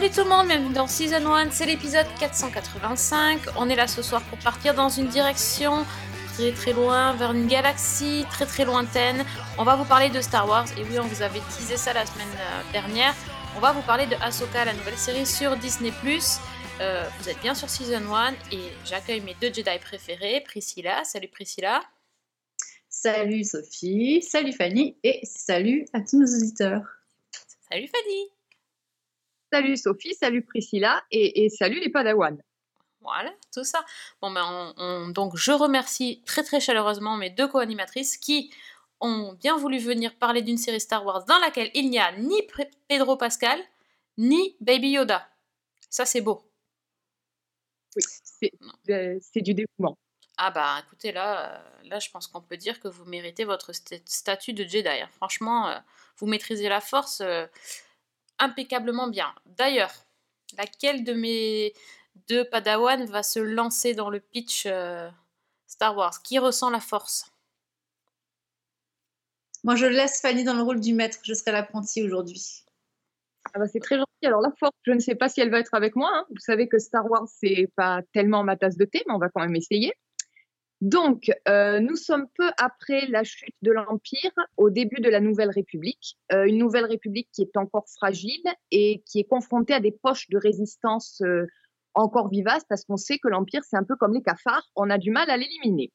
Salut tout le monde, bienvenue dans Season 1, c'est l'épisode 485. On est là ce soir pour partir dans une direction très très loin, vers une galaxie très très lointaine. On va vous parler de Star Wars, et oui, on vous avait teasé ça la semaine euh, dernière. On va vous parler de Ahsoka, la nouvelle série sur Disney+. Euh, vous êtes bien sur Season 1, et j'accueille mes deux Jedi préférés, Priscilla. Salut Priscilla. Salut Sophie, salut Fanny et salut à tous nos auditeurs. Salut Fanny. Salut Sophie, salut Priscilla et, et salut les Padawan. Voilà, tout ça. Bon, ben, on- on- donc, je remercie très très chaleureusement mes deux co-animatrices qui ont bien voulu venir parler d'une série Star Wars dans laquelle il n'y a ni Pedro Pascal ni Baby Yoda. Ça, c'est beau. Oui, c'est euh, du dévouement. Ah bah écoutez, là, euh, là je pense qu'on peut dire que vous méritez votre st- statut de Jedi. hein. Franchement, euh, vous maîtrisez la force euh, impeccablement bien. D'ailleurs, laquelle de mes deux Padawan va se lancer dans le pitch euh, Star Wars? Qui ressent la force? Moi je laisse Fanny dans le rôle du maître, je serai l'apprenti aujourd'hui. Ah bah, c'est très gentil. Alors la force, je ne sais pas si elle va être avec moi. hein. Vous savez que Star Wars, c'est pas tellement ma tasse de thé, mais on va quand même essayer. Donc, euh, nous sommes peu après la chute de l'Empire, au début de la Nouvelle République. Euh, une Nouvelle République qui est encore fragile et qui est confrontée à des poches de résistance euh, encore vivaces, parce qu'on sait que l'Empire, c'est un peu comme les cafards, on a du mal à l'éliminer.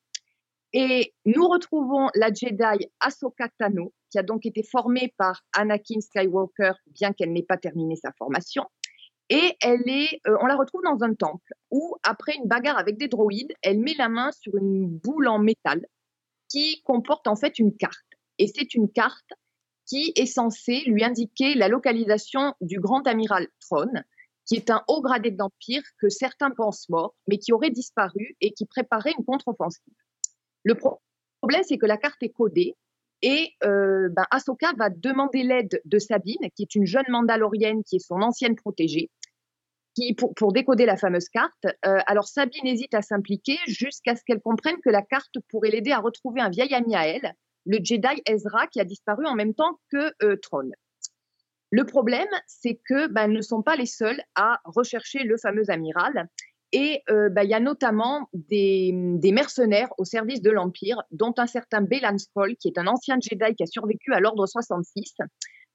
Et nous retrouvons la Jedi Ahsoka Tano, qui a donc été formée par Anakin Skywalker, bien qu'elle n'ait pas terminé sa formation. Et elle est, euh, on la retrouve dans un temple où, après une bagarre avec des droïdes, elle met la main sur une boule en métal qui comporte en fait une carte. Et c'est une carte qui est censée lui indiquer la localisation du grand amiral Thrawn, qui est un haut gradé de l'Empire que certains pensent mort, mais qui aurait disparu et qui préparait une contre-offensive. Le pro- problème, c'est que la carte est codée et euh, ben, Ahsoka va demander l'aide de Sabine, qui est une jeune Mandalorienne qui est son ancienne protégée, pour, décoder la fameuse carte. Euh, alors Sabine hésite à s'impliquer jusqu'à ce qu'elle comprenne que la carte pourrait l'aider à retrouver un vieil ami à elle, le Jedi Ezra, qui a disparu en même temps que euh, Thrawn. Le problème, c'est que ben, ne sont pas les seules à rechercher le fameux amiral. Et euh, ben, il y a notamment des, des mercenaires au service de l'Empire, dont un certain Belan Skoll, qui est un ancien Jedi qui a survécu à l'Ordre 66,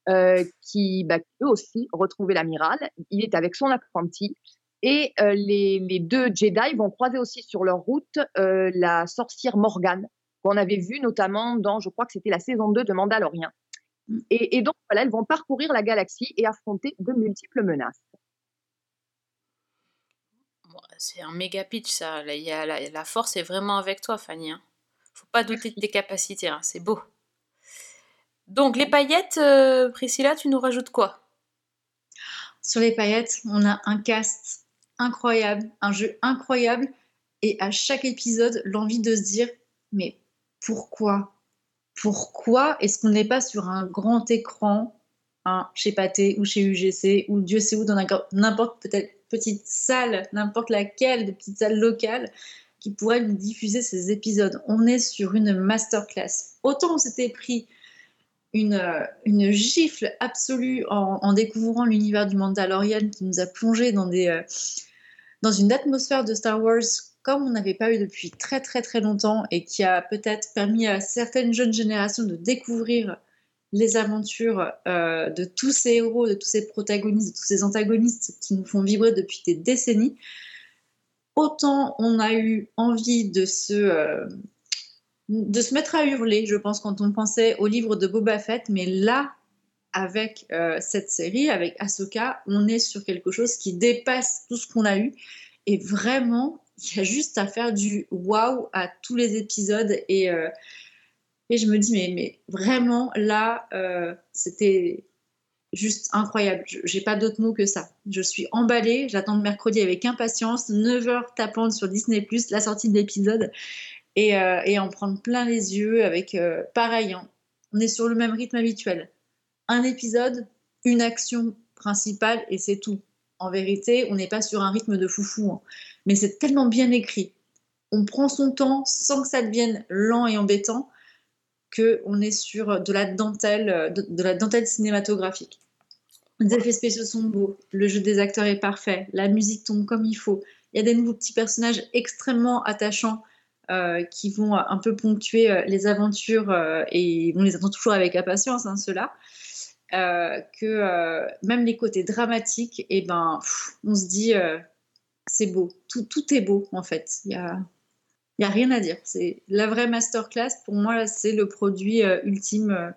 euh, qui bah, peut aussi retrouver l'amiral. Il est avec son apprenti. Et euh, les, les deux Jedi vont croiser aussi sur leur route la sorcière Morgane, qu'on avait vue notamment dans, je crois que c'était la saison 2 de Mandalorian. Et, et donc, voilà, elles vont parcourir la galaxie et affronter de multiples menaces. C'est un méga pitch, ça. La, la force est vraiment avec toi, Fanny. hein. Faut pas douter de tes capacités, hein, c'est beau. Donc, les paillettes, euh, Priscilla, tu nous rajoutes quoi? Sur les paillettes, on a un cast incroyable, un jeu incroyable et à chaque épisode, l'envie de se dire mais pourquoi? Pourquoi est-ce qu'on n'est pas sur un grand écran hein, chez Pathé ou chez UGC ou Dieu sait où dans n'importe peut-être petite salle, n'importe laquelle, de petite salle locale qui pourrait nous diffuser ces épisodes. On est sur une masterclass. Autant on s'était pris une, euh, gifle absolue en, en découvrant l'univers du Mandalorian qui nous a plongé dans, des, euh, dans une atmosphère de Star Wars comme on n'avait pas eu depuis très très très longtemps et qui a peut-être permis à certaines jeunes générations de découvrir les aventures euh, de tous ces héros, de tous ces protagonistes, de tous ces antagonistes qui nous font vibrer depuis des décennies. Autant on a eu envie de se, euh, mettre à hurler, je pense, quand on pensait au livre de Boba Fett, mais là, avec euh, cette série, avec Ahsoka, on est sur quelque chose qui dépasse tout ce qu'on a eu. Et vraiment, il y a juste à faire du waouh à tous les épisodes. Et, et je me dis, mais, mais vraiment, là, euh, c'était juste incroyable. Je- J'ai pas d'autre mot que ça. Je suis emballée. J'attends le mercredi avec impatience. 9h tapante sur Disney, la sortie de l'épisode. Et, euh, et en prendre plein les yeux avec euh, pareil. hein. on est sur le même rythme habituel. Un épisode, une action principale et c'est tout. En vérité, on n'est pas sur un rythme de foufou, hein. mais c'est tellement bien écrit. On prend son temps sans que ça devienne lent et embêtant, que on est sur de la dentelle, de, de la dentelle cinématographique. Les effets spéciaux sont beaux, le jeu des acteurs est parfait, la musique tombe comme il faut. Il y a des nouveaux petits personnages extrêmement attachants euh, qui vont un peu ponctuer euh, les aventures euh, et on les attend toujours avec impatience, hein, ceux-là. Euh, que euh, même les côtés dramatiques, et ben, on se dit c'est beau, tout, tout est beau en fait. Il a rien à dire. C'est la vraie masterclass. Pour moi, c'est le produit euh, ultime euh,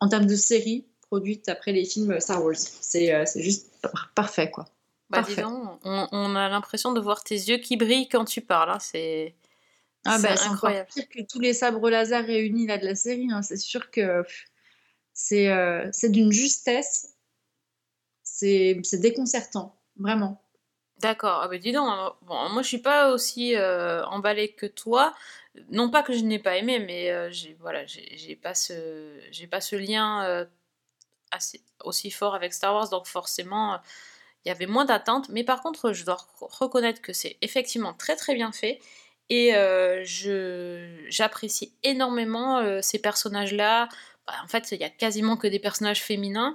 en termes de série produite après les films Star Wars. C'est euh, c'est juste par- parfait, quoi. Bah, Parfait. dis donc, on, on a l'impression de voir tes yeux qui brillent quand tu parles. hein, C'est Ah c'est bah, c'est incroyable. pire que tous les sabres laser réunis là de la série. hein. C'est sûr que c'est euh, c'est d'une justesse. C'est c'est déconcertant, vraiment. D'accord. Ah bah dis donc, bon, moi je suis pas aussi euh, emballée que toi. Non pas que je n'ai pas aimé, mais euh, j'ai pas ce lien euh, aussi fort avec Star Wars, donc forcément euh, il y avait moins d'attentes. Mais par contre, je dois rec- reconnaître que c'est effectivement très très bien fait. Et j'apprécie énormément ces personnages-là. Bah, en fait, il y a quasiment que des personnages féminins.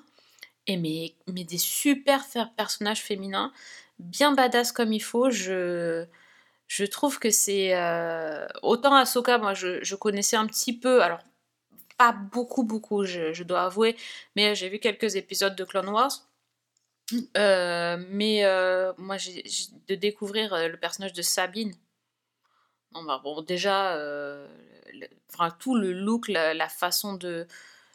Et mais, des super personnages féminins, bien badass comme il faut. Je, je trouve que c'est. euh, autant Ahsoka, moi je, je connaissais un petit peu, alors pas beaucoup, beaucoup, je, je dois avouer, mais j'ai vu quelques épisodes de Clone Wars. Euh, mais euh, moi, j'ai de découvrir le personnage de Sabine. Bah, bon, déjà, tout le look, la, façon de,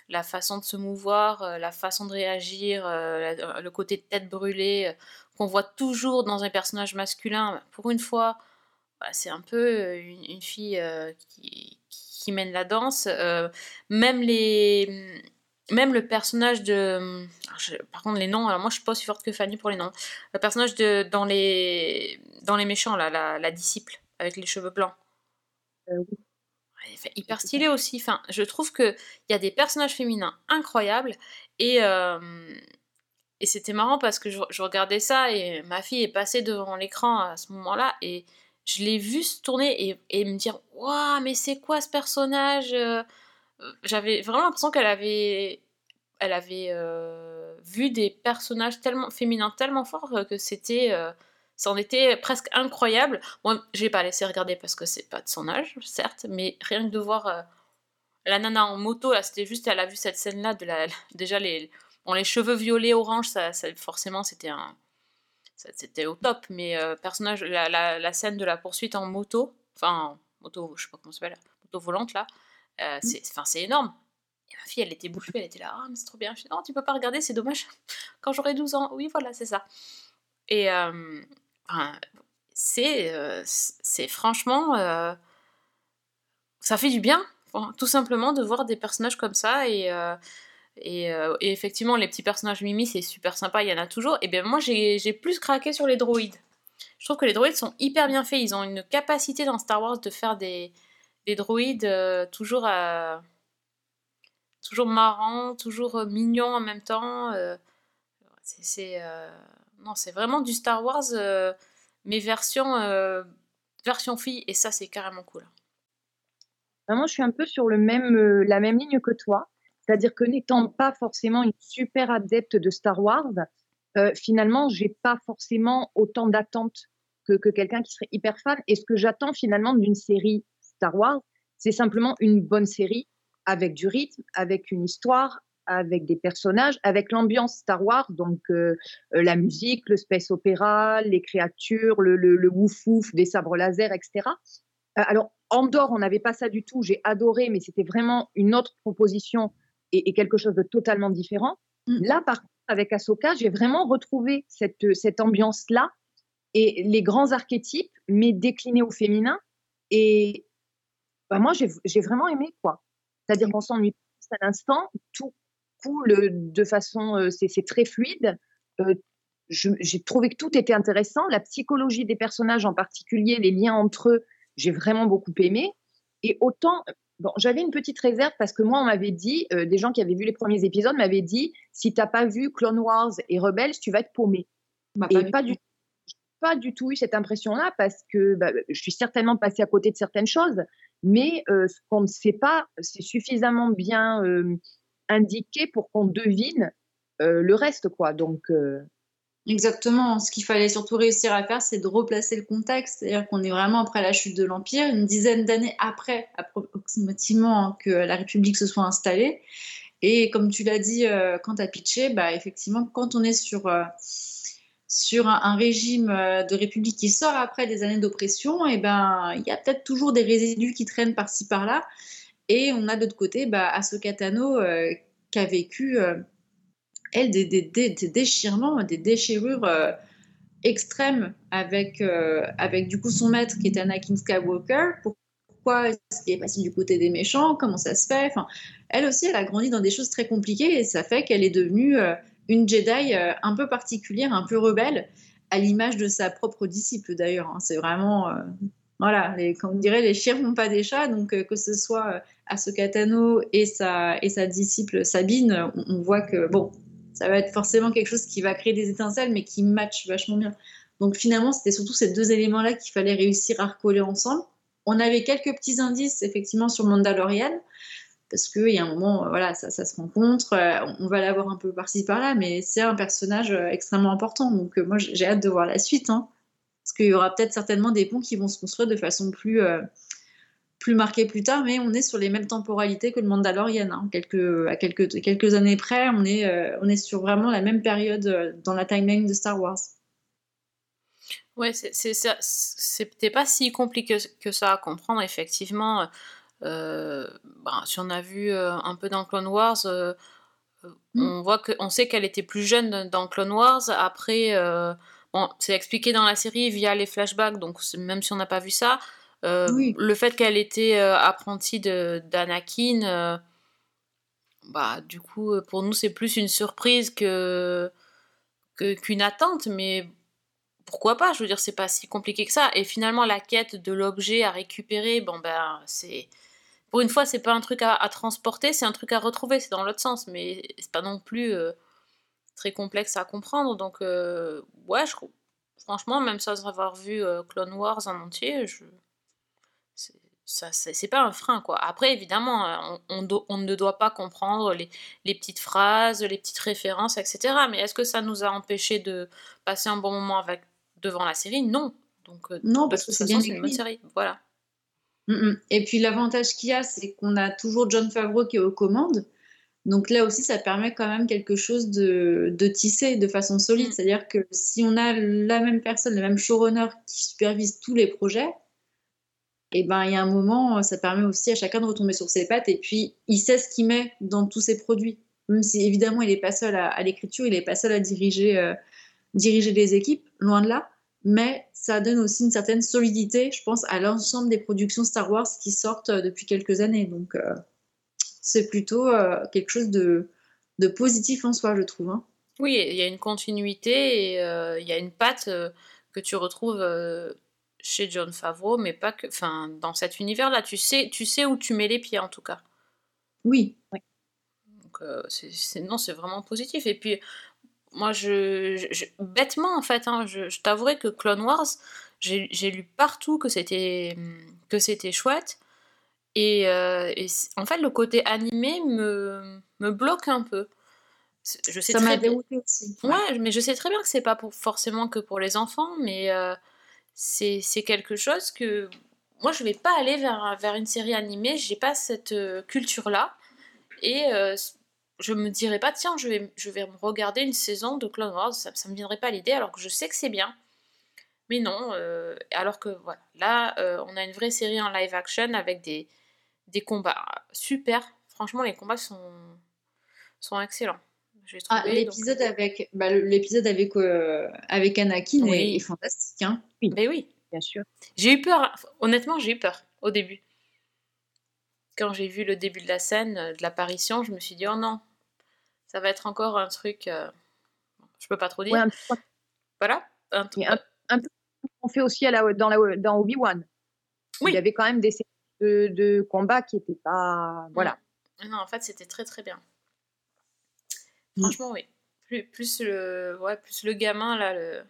la façon de se mouvoir, la façon de réagir, le côté tête brûlée qu'on voit toujours dans un personnage masculin. Pour une fois, bah, c'est un peu euh, une, une fille euh, qui, qui mène la danse. Euh, même les, même le personnage de, je- par contre les noms. Alors moi je suis pas aussi forte que Fanny pour les noms. Le personnage de dans les dans les méchants là, la, la disciple avec les cheveux blancs. Euh, oui. Hyper stylé aussi. Enfin, je trouve que il y a des personnages féminins incroyables et euh, et c'était marrant parce que je, je regardais ça et ma fille est passée devant l'écran à ce moment-là et je l'ai vue se tourner et, me dire waouh mais c'est quoi ce personnage Euh, J'avais vraiment l'impression qu'elle avait elle avait euh, vu des personnages tellement féminins tellement forts euh, que c'était était presque incroyable. Moi, j'ai pas laissé regarder parce que c'est pas de son âge, certes, mais rien que de voir la nana en moto, là, c'était juste, elle a vu cette scène-là, de la, déjà les, bon, les cheveux violets, orange, ça, ça- forcément, c'était un, c'était au top, mais euh, personnage, la, la, la scène de la poursuite en moto, enfin, moto, je sais pas comment ça s'appelle, moto volante, là, euh, c'est, enfin, c'est énorme. Et ma fille, elle était bouche elle était là, ah, mais c'est trop bien. Je dis, non, tu peux pas regarder, c'est dommage. Quand j'aurai 12 ans, oui, voilà, c'est ça. Et, euh, enfin, c'est, euh, c'est franchement, euh, ça fait du bien, tout simplement, de voir des personnages comme ça. Et, et, euh, et effectivement, les petits personnages Mimi, c'est super sympa, il y en a toujours. Et bien, moi, j'ai plus craqué sur les droïdes. Je trouve que les droïdes sont hyper bien faits. Ils ont une capacité dans Star Wars de faire des, des droïdes euh, toujours, euh, toujours marrants, toujours mignons en même temps. c'est non, vraiment du Star Wars, mais version, version fille, et ça, c'est carrément cool. Vraiment, je suis un peu sur le même, la même ligne que toi. C'est-à-dire que n'étant pas forcément une super adepte de Star Wars, euh, finalement, j'ai pas forcément autant d'attentes que, que quelqu'un qui serait hyper fan. Et ce que j'attends finalement d'une série Star Wars, c'est simplement une bonne série avec du rythme, avec une histoire, avec des personnages, avec l'ambiance Star Wars, donc euh, euh, la musique, le space opéra, les créatures, le, le, le wouf des sabres laser, etc. Euh, alors, Andorre, on n'avait pas ça du tout. J'ai adoré, mais c'était vraiment une autre proposition et, et quelque chose de totalement différent. Mm. Là, par contre, avec Ahsoka, j'ai vraiment retrouvé cette, cette ambiance-là et les grands archétypes, mais déclinés au féminin. Et bah, moi, j'ai vraiment aimé, quoi. C'est-à-dire qu'on s'ennuie pas à l'instant, tout coule de façon, euh, c'est très fluide. Euh, j'ai trouvé que tout était intéressant. La psychologie des personnages en particulier, les liens entre eux, j'ai vraiment beaucoup aimé. Et autant, bon, j'avais une petite réserve parce que moi, on m'avait dit, euh, des gens qui avaient vu les premiers épisodes m'avaient dit, si t'as pas vu Clone Wars et Rebels, tu vas être paumé. Bah, Et pas du tout. du, pas du tout eu cette impression-là parce que bah, je suis certainement passée à côté de certaines choses, mais euh, ce qu'on ne sait pas, c'est suffisamment bien euh, indiqué pour qu'on devine euh, le reste, quoi. Donc, Exactement. Ce qu'il fallait surtout réussir à faire, c'est de replacer le contexte. C'est-à-dire qu'on est vraiment après la chute de l'Empire, une dizaine d'années après, approximativement, hein, que la République se soit installée. Et comme tu l'as dit euh, quand tu as pitché, bah, effectivement, quand on est sur, euh, sur un, régime euh, de République qui sort après des années d'oppression, et ben, il y a peut-être toujours des résidus qui traînent par-ci par-là. Et on a de l'autre côté bah, euh, qui a vécu, elle, des, des- des- des déchirements, des déchirures euh, extrêmes avec, euh, avec du coup son maître qui était Anakin Skywalker. Pourquoi est-ce qu'il est passé du côté des méchants? Comment ça se fait? Enfin, Elle aussi, elle a grandi dans des choses très compliquées et ça fait qu'elle est devenue euh, une Jedi un peu particulière, un peu rebelle, à l'image de sa propre disciple d'ailleurs. hein. C'est vraiment, voilà, les, comme on dirait, les chiens n'ont pas des chats, donc que ce soit Ahsoka Tano et sa, et sa disciple Sabine, on, on voit que bon, ça va être forcément quelque chose qui va créer des étincelles, mais qui match vachement bien. Donc finalement, c'était surtout ces deux éléments-là qu'il fallait réussir à recoller ensemble. On avait quelques petits indices, effectivement, sur Mandalorian, parce qu'il y a un moment, euh, voilà, ça, se rencontre, euh, on va l'avoir un peu par-ci par-là, mais c'est un personnage euh, extrêmement important. Donc moi, j'ai hâte de voir la suite, hein, parce qu'il y aura peut-être certainement des ponts qui vont se construire de façon plus, plus marquée plus tard, mais on est sur les mêmes temporalités que le Mandalorian. hein. Quelques, à quelques, quelques années près, on est, euh, on est sur vraiment la même période euh, dans la timeline de Star Wars. Ouais, c'était pas si compliqué que ça à comprendre, effectivement. Euh, ben, si on a vu un peu dans Clone Wars, euh, euh, Mm. on voit que, on sait qu'elle était plus jeune dans Clone Wars. Après, bon, c'est expliqué dans la série via les flashbacks, donc même si on n'a pas vu ça, euh, Oui. le fait qu'elle était euh, apprentie d'Anakin, euh, bah, du coup, pour nous, c'est plus une surprise que qu'une attente, mais pourquoi pas? Je veux dire, c'est pas si compliqué que ça. Et finalement, la quête de l'objet à récupérer, bon ben, c'est pour une fois, c'est pas un truc à, à transporter, c'est un truc à retrouver. C'est dans l'autre sens, mais c'est pas non plus très complexe à comprendre. Donc, ouais, je, franchement, même sans avoir vu Clone Wars en entier, je, ça, c'est pas un frein, quoi. Après, évidemment, euh, on, on do- on ne doit pas comprendre les, les petites phrases, les petites références, etc. Mais est-ce que ça nous a empêché de passer un bon moment avec, devant la série? Non. Donc, euh, Non, parce que c'est bien une bonne série. Voilà. Mm, mm. Et puis l'avantage qu'il y a, c'est qu'on a toujours John Favreau qui est aux commandes. Donc là aussi, ça permet quand même quelque chose de, de tisser de façon solide. Mm. C'est-à-dire que si on a la même personne, le même showrunner qui supervise tous les projets, et ben il y a un moment, ça permet aussi à chacun de retomber sur ses pattes. Et puis il sait ce qu'il met dans tous ses produits. Même si évidemment il n'est pas seul à, l'écriture, il n'est pas seul à diriger, euh, diriger les équipes, loin de là. Mais ça donne aussi une certaine solidité, je pense, à l'ensemble des productions Star Wars qui sortent euh, depuis quelques années. Donc, euh, c'est plutôt euh, quelque chose de, positif en soi, je trouve. hein. Oui, il y a une continuité et euh, il y a une patte euh, que tu retrouves euh, chez John Favreau, mais pas que. Enfin, dans cet univers-là, tu sais, tu sais où tu mets les pieds en tout cas. Oui, Donc, euh, non, c'est vraiment positif. Et puis, moi, je, je- je- bêtement, en fait, hein, je, je t'avouerai que Clone Wars, j'ai, lu partout que c'était, que c'était chouette. Et, euh, et en fait, le côté animé me, me bloque un peu. Je sais ça m'a dérouté aussi. Ouais, mais je sais très bien que c'est pas pour, forcément que pour les enfants, mais euh, c'est, quelque chose que moi je vais pas aller vers, une série animée, j'ai pas cette euh, culture-là, et euh, je me dirais pas, tiens, je vais, regarder une saison de Clone Wars, ça, me viendrait pas l'idée, alors que je sais que c'est bien. Mais non, euh, alors que voilà, là euh, on a une vraie série en live action avec des, des combats super, franchement les combats sont, sont excellents. J'ai Ah, trouvé, donc- l'épisode avec, bah, l'épisode avec, euh, avec Anakin Oui. est, est fantastique. hein. Ben oui. bien sûr. J'ai eu peur, honnêtement, j'ai eu peur au début. Quand j'ai vu le début de la scène, euh, de l'apparition, je me suis dit, oh non, ça va être encore un truc. euh, Je peux pas trop dire. Ouais, un peu Voilà. Un truc- Mais un- un peu on fait aussi à la, dans, la, dans Obi-Wan. Oui. Il y avait quand même des de, de combats qui n'étaient pas. Voilà. Non, en fait, c'était très très bien. Mm. Franchement, oui. Plus, plus, le, ouais, plus le gamin, là. Le...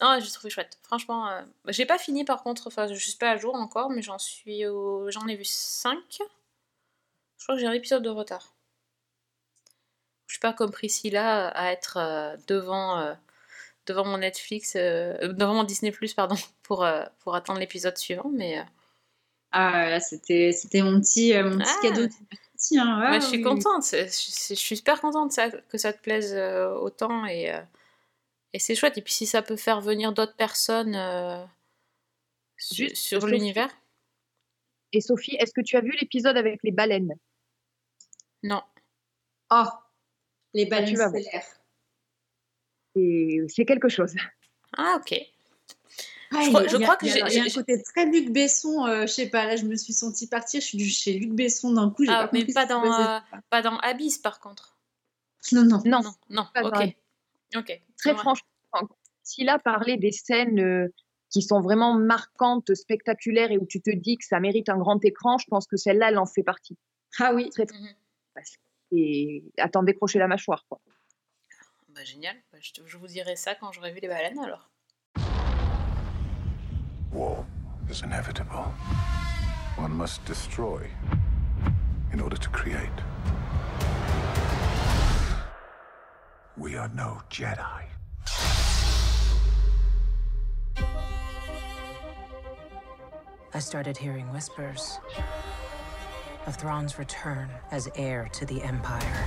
Non, j'ai trouvé chouette. Franchement, euh, bah, j'ai pas fini par contre. Enfin, je suis pas à jour encore, mais j'en suis au... J'en ai vu 5. Je crois que j'ai un épisode de retard. Je suis pas comme Priscilla à être euh, devant, euh, devant mon Netflix, euh, devant mon Disney Plus, pardon, pour, euh, pour attendre l'épisode suivant, mais. euh, Ah, là, c'était c'était mon petit, euh, mon petit Ah. cadeau. Petit, hein. Ouais, Ah, je suis oui. contente, je je suis super contente ça, que ça te plaise euh, autant et, euh, et c'est chouette. Et puis si ça peut faire venir d'autres personnes euh, su- sur Sophie. l'univers, Et Sophie, est-ce que tu as vu l'épisode avec les baleines? Non. Oh, les baleines vas voir. stellaires. C'est quelque chose. Ah ok. Ah, Je crois- il y a- je crois que j'ai- un côté très Luc Besson, euh, je sais pas, là je me suis sentie partir, je suis du- chez Luc Besson d'un coup, Ah, pas mais pas dans, euh, pas dans Abyss par contre. Non, non. Non, Non, non, pas dans ok. Très Ouais. franchement, s'il a parlé des scènes euh, qui sont vraiment marquantes, spectaculaires et où tu te dis que ça mérite un grand écran, je pense que celle-là, elle en fait partie. Ah oui. Très, très- Mhm. Et attends, décrocher la mâchoire. Quoi. Bah, génial. Bah, je, te- je vous dirai ça quand j'aurai vu les baleines alors. War is inevitable. One must destroy in order to create. We are no Jedi. I started hearing whispers of Thrawn's return as heir to the Empire.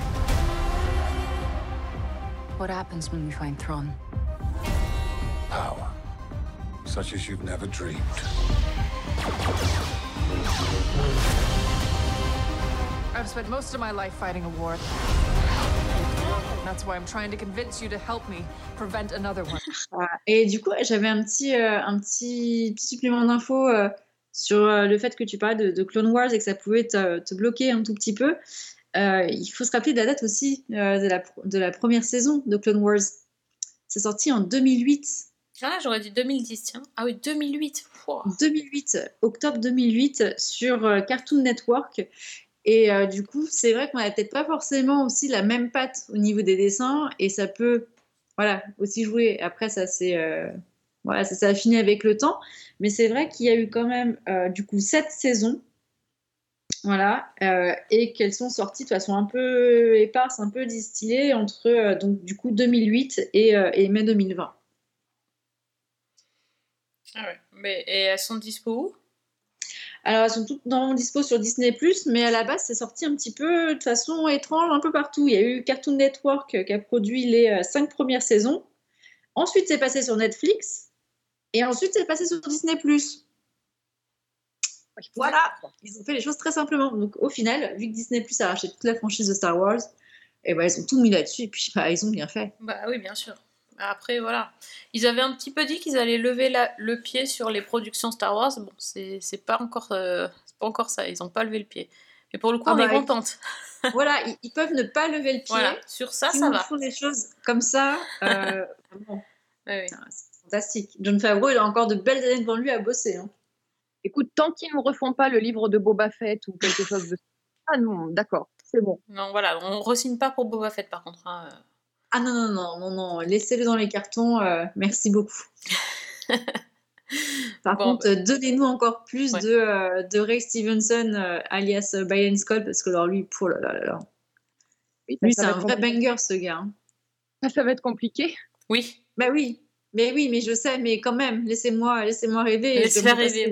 What happens when we find Thrawn? Power, such as you've never dreamed. I've spent most of my life fighting a war. That's why I'm trying to convince you to help me prevent another one. Ah, Et du coup, j'avais un petit, euh, un petit, petit supplément d'infos euh, sur euh, le fait que tu parlais de, de Clone Wars et que ça pouvait te, te bloquer un tout petit peu. Euh, il faut se rappeler de la date aussi euh, de, la, de la première saison de Clone Wars. C'est sorti en 2008. Ah, j'aurais dit 2010, tiens. Ah oui, 2008. Pouah. 2008, octobre 2008, sur euh, Cartoon Network. Et euh, du coup, c'est vrai qu'on n'a peut-être pas forcément aussi la même patte au niveau des dessins, et ça peut, voilà, aussi jouer. Après, ça s'est, euh, voilà, ça s'est affiné avec le temps, mais c'est vrai qu'il y a eu quand même, euh, du coup, sept saisons, voilà, et qu'elles sont sorties de façon un peu éparse, un peu distillée entre, donc, du coup, 2008 et, et mai 2020. Ah ouais. Mais, et elles sont dispo où? Alors, elles sont toutes normalement dispo sur Disney+, mais à la base, c'est sorti un petit peu de façon étrange, un peu partout. Il y a eu Cartoon Network euh, qui a produit les euh, cinq premières saisons. Ensuite, c'est passé sur Netflix. Et ensuite, c'est passé sur Disney+. Voilà, ils ont fait les choses très simplement. Donc, au final, vu que Disney+, a racheté toute la franchise de Star Wars, et ben, ils ont tout mis là-dessus, et puis bah, ils ont bien fait. Bah oui, bien sûr. Après, voilà. Ils avaient un petit peu dit qu'ils allaient lever la- le pied sur les productions Star Wars. Bon, c'est c'est pas, encore, euh, pas encore ça. Ils n'ont pas levé le pied. Mais pour le coup, Ah on bah, est contente. voilà, ils, ils peuvent ne pas lever le pied. Voilà, sur ça, Si ça va. font des choses comme ça, euh, c'est fantastique. John Favreau, il a encore de belles années devant lui à bosser. hein. Écoute, tant qu'ils ne refont pas le livre de Boba Fett ou quelque chose de Ah non, d'accord, c'est bon. Non, voilà, on re-signe pas pour Boba Fett par contre. hein. Ah non, non, non, non, non, laissez-le dans les cartons, euh, merci beaucoup. Par Bon, contre, euh, donnez-nous encore plus Ouais. de, euh, de Ray Stevenson, euh, alias Brian Scott, parce que alors lui, pour là là là. Oui, ça, Lui, c'est un vrai compliqué. banger, ce gars. hein. Ça, ça va être compliqué. Oui, Bah oui, mais oui, mais je sais, mais quand même, laissez-moi laissez-moi rêver. passer rêver,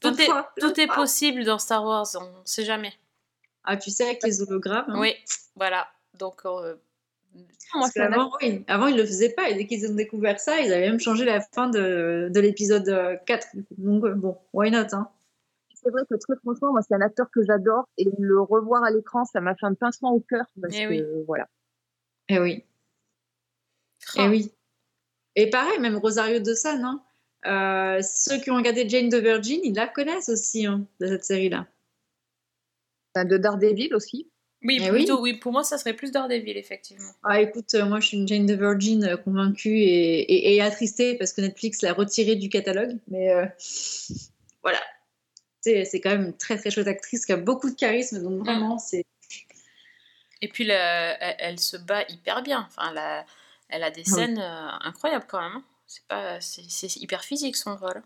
tout est, fois, tout est fois. possible dans Star Wars, on sait jamais. Ah, tu sais, avec les hologrammes. hein. Oui, voilà. Donc, euh, Moi, qu'avant, oui, avant, ils le faisaient pas. Et dès qu'ils ont découvert ça, ils avaient même changé la fin de, de l'épisode euh, 4. Donc, euh, bon, why not hein? c'est vrai que très franchement, moi, c'est un acteur que j'adore et le revoir à l'écran, ça m'a fait un pincement au cœur parce Eh que oui. voilà. Eh oui, eh ah, oui. Et pareil, même Rosario Dawson, hein. Euh, ceux qui ont regardé Jane the Virgin, ils la connaissent aussi, hein, de cette série-là. Enfin, De Daredevil aussi. Oui, Eh plutôt, oui. pour moi, ça serait plus Daredevil, effectivement. Ah, écoute, euh, moi, je suis une Jane the Virgin euh, convaincue et, et, et attristée parce que Netflix l'a retirée du catalogue. Mais euh, voilà. C'est c'est quand même une très, très chouette actrice qui a beaucoup de charisme. Donc, vraiment, c'est Et puis, la- elle, elle se bat hyper bien. Enfin, elle a, elle a des Ah oui. scènes euh, incroyables quand même. hein. C'est pas, c'est, c'est hyper physique son rôle.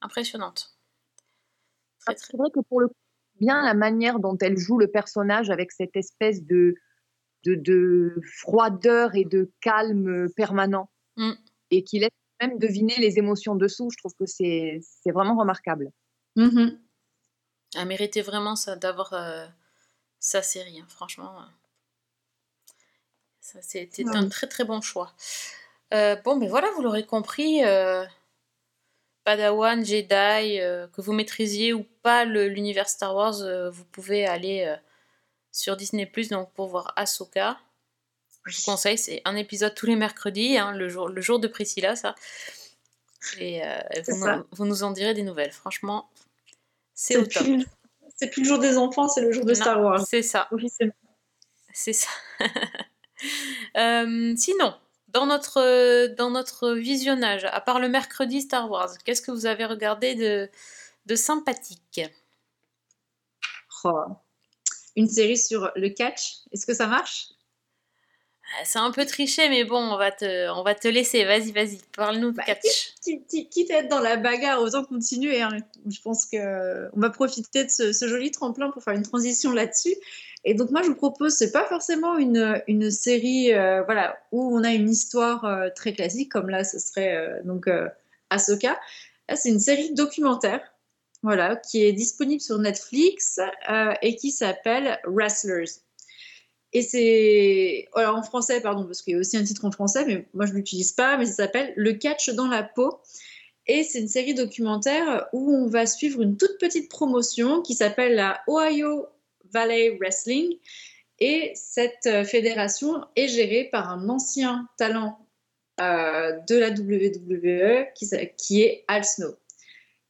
Impressionnante. Très, très- C'est vrai que pour le coup, bien la manière dont elle joue le personnage avec cette espèce de, de, de froideur et de calme permanent Mm. et qui laisse même deviner les émotions dessous, je trouve que c'est vraiment remarquable. Mhm. Elle méritait vraiment ça, d'avoir euh, sa série, hein, franchement. Ça, c'était Ouais. un très très bon choix. Euh, bon, mais voilà, vous l'aurez compris. euh, Padawan, Jedi, euh, que vous maîtrisiez ou pas l'univers Star Wars, euh, vous pouvez aller euh, sur Disney Plus donc pour voir Ahsoka. Je vous conseille, c'est un épisode tous les mercredis, hein, le, jour, le jour de Priscilla, ça. Et vous, ça. nous, vous nous en direz des nouvelles. Franchement, c'est au top. c'est plus le jour des enfants, c'est le jour de Non, Star Wars. C'est ça. C'est ça. Sinon, dans notre, visionnage, à part le mercredi Star Wars, qu'est-ce que vous avez regardé de, sympathique? Oh. Une série sur le catch, est-ce que ça marche? C'est un peu triché, mais bon, on va te, on va te laisser. Vas-y, vas-y, parle-nous de Bah, catch. Quitte à être dans la bagarre, autant continuer. hein. Je pense que on va profiter de ce, ce joli tremplin pour faire une transition là-dessus. Et donc moi, je vous propose, c'est pas forcément une, une série, euh, voilà, où on a une histoire euh, très classique, comme là, ce serait euh, donc euh, Ahsoka. Là, c'est une série documentaire, voilà, qui est disponible sur Netflix euh, et qui s'appelle Wrestlers. Et c'est. En français, pardon, parce qu'il y a aussi un titre en français, mais moi je ne l'utilise pas, mais ça s'appelle Le catch dans la peau. Et c'est une série documentaire où on va suivre une toute petite promotion qui s'appelle la Ohio Valley Wrestling. Et cette euh, fédération est gérée par un ancien talent euh, de la WWE qui est Al Snow.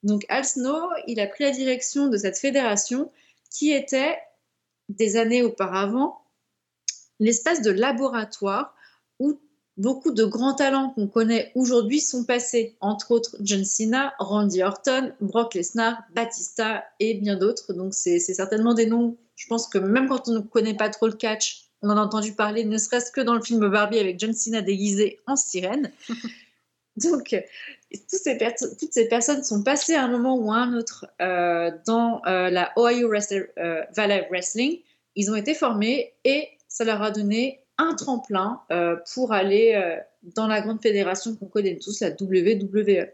Donc Al Snow, il a pris la direction de cette fédération qui était, des années auparavant, l'espace de laboratoire où beaucoup de grands talents qu'on connaît aujourd'hui sont passés, entre autres John Cena, Randy Orton, Brock Lesnar, Batista et bien d'autres. Donc c'est certainement des noms, je pense que même quand on ne connaît pas trop le catch, on en a entendu parler, ne serait-ce que dans le film Barbie avec John Cena déguisé en sirène. Donc, toutes ces personnes sont passées à un moment ou à un autre euh, dans euh, la Ohio euh, Valley Wrestling. Ils ont été formés et ça leur a donné un tremplin euh, pour aller euh, dans la grande fédération qu'on connaît tous, la WWE.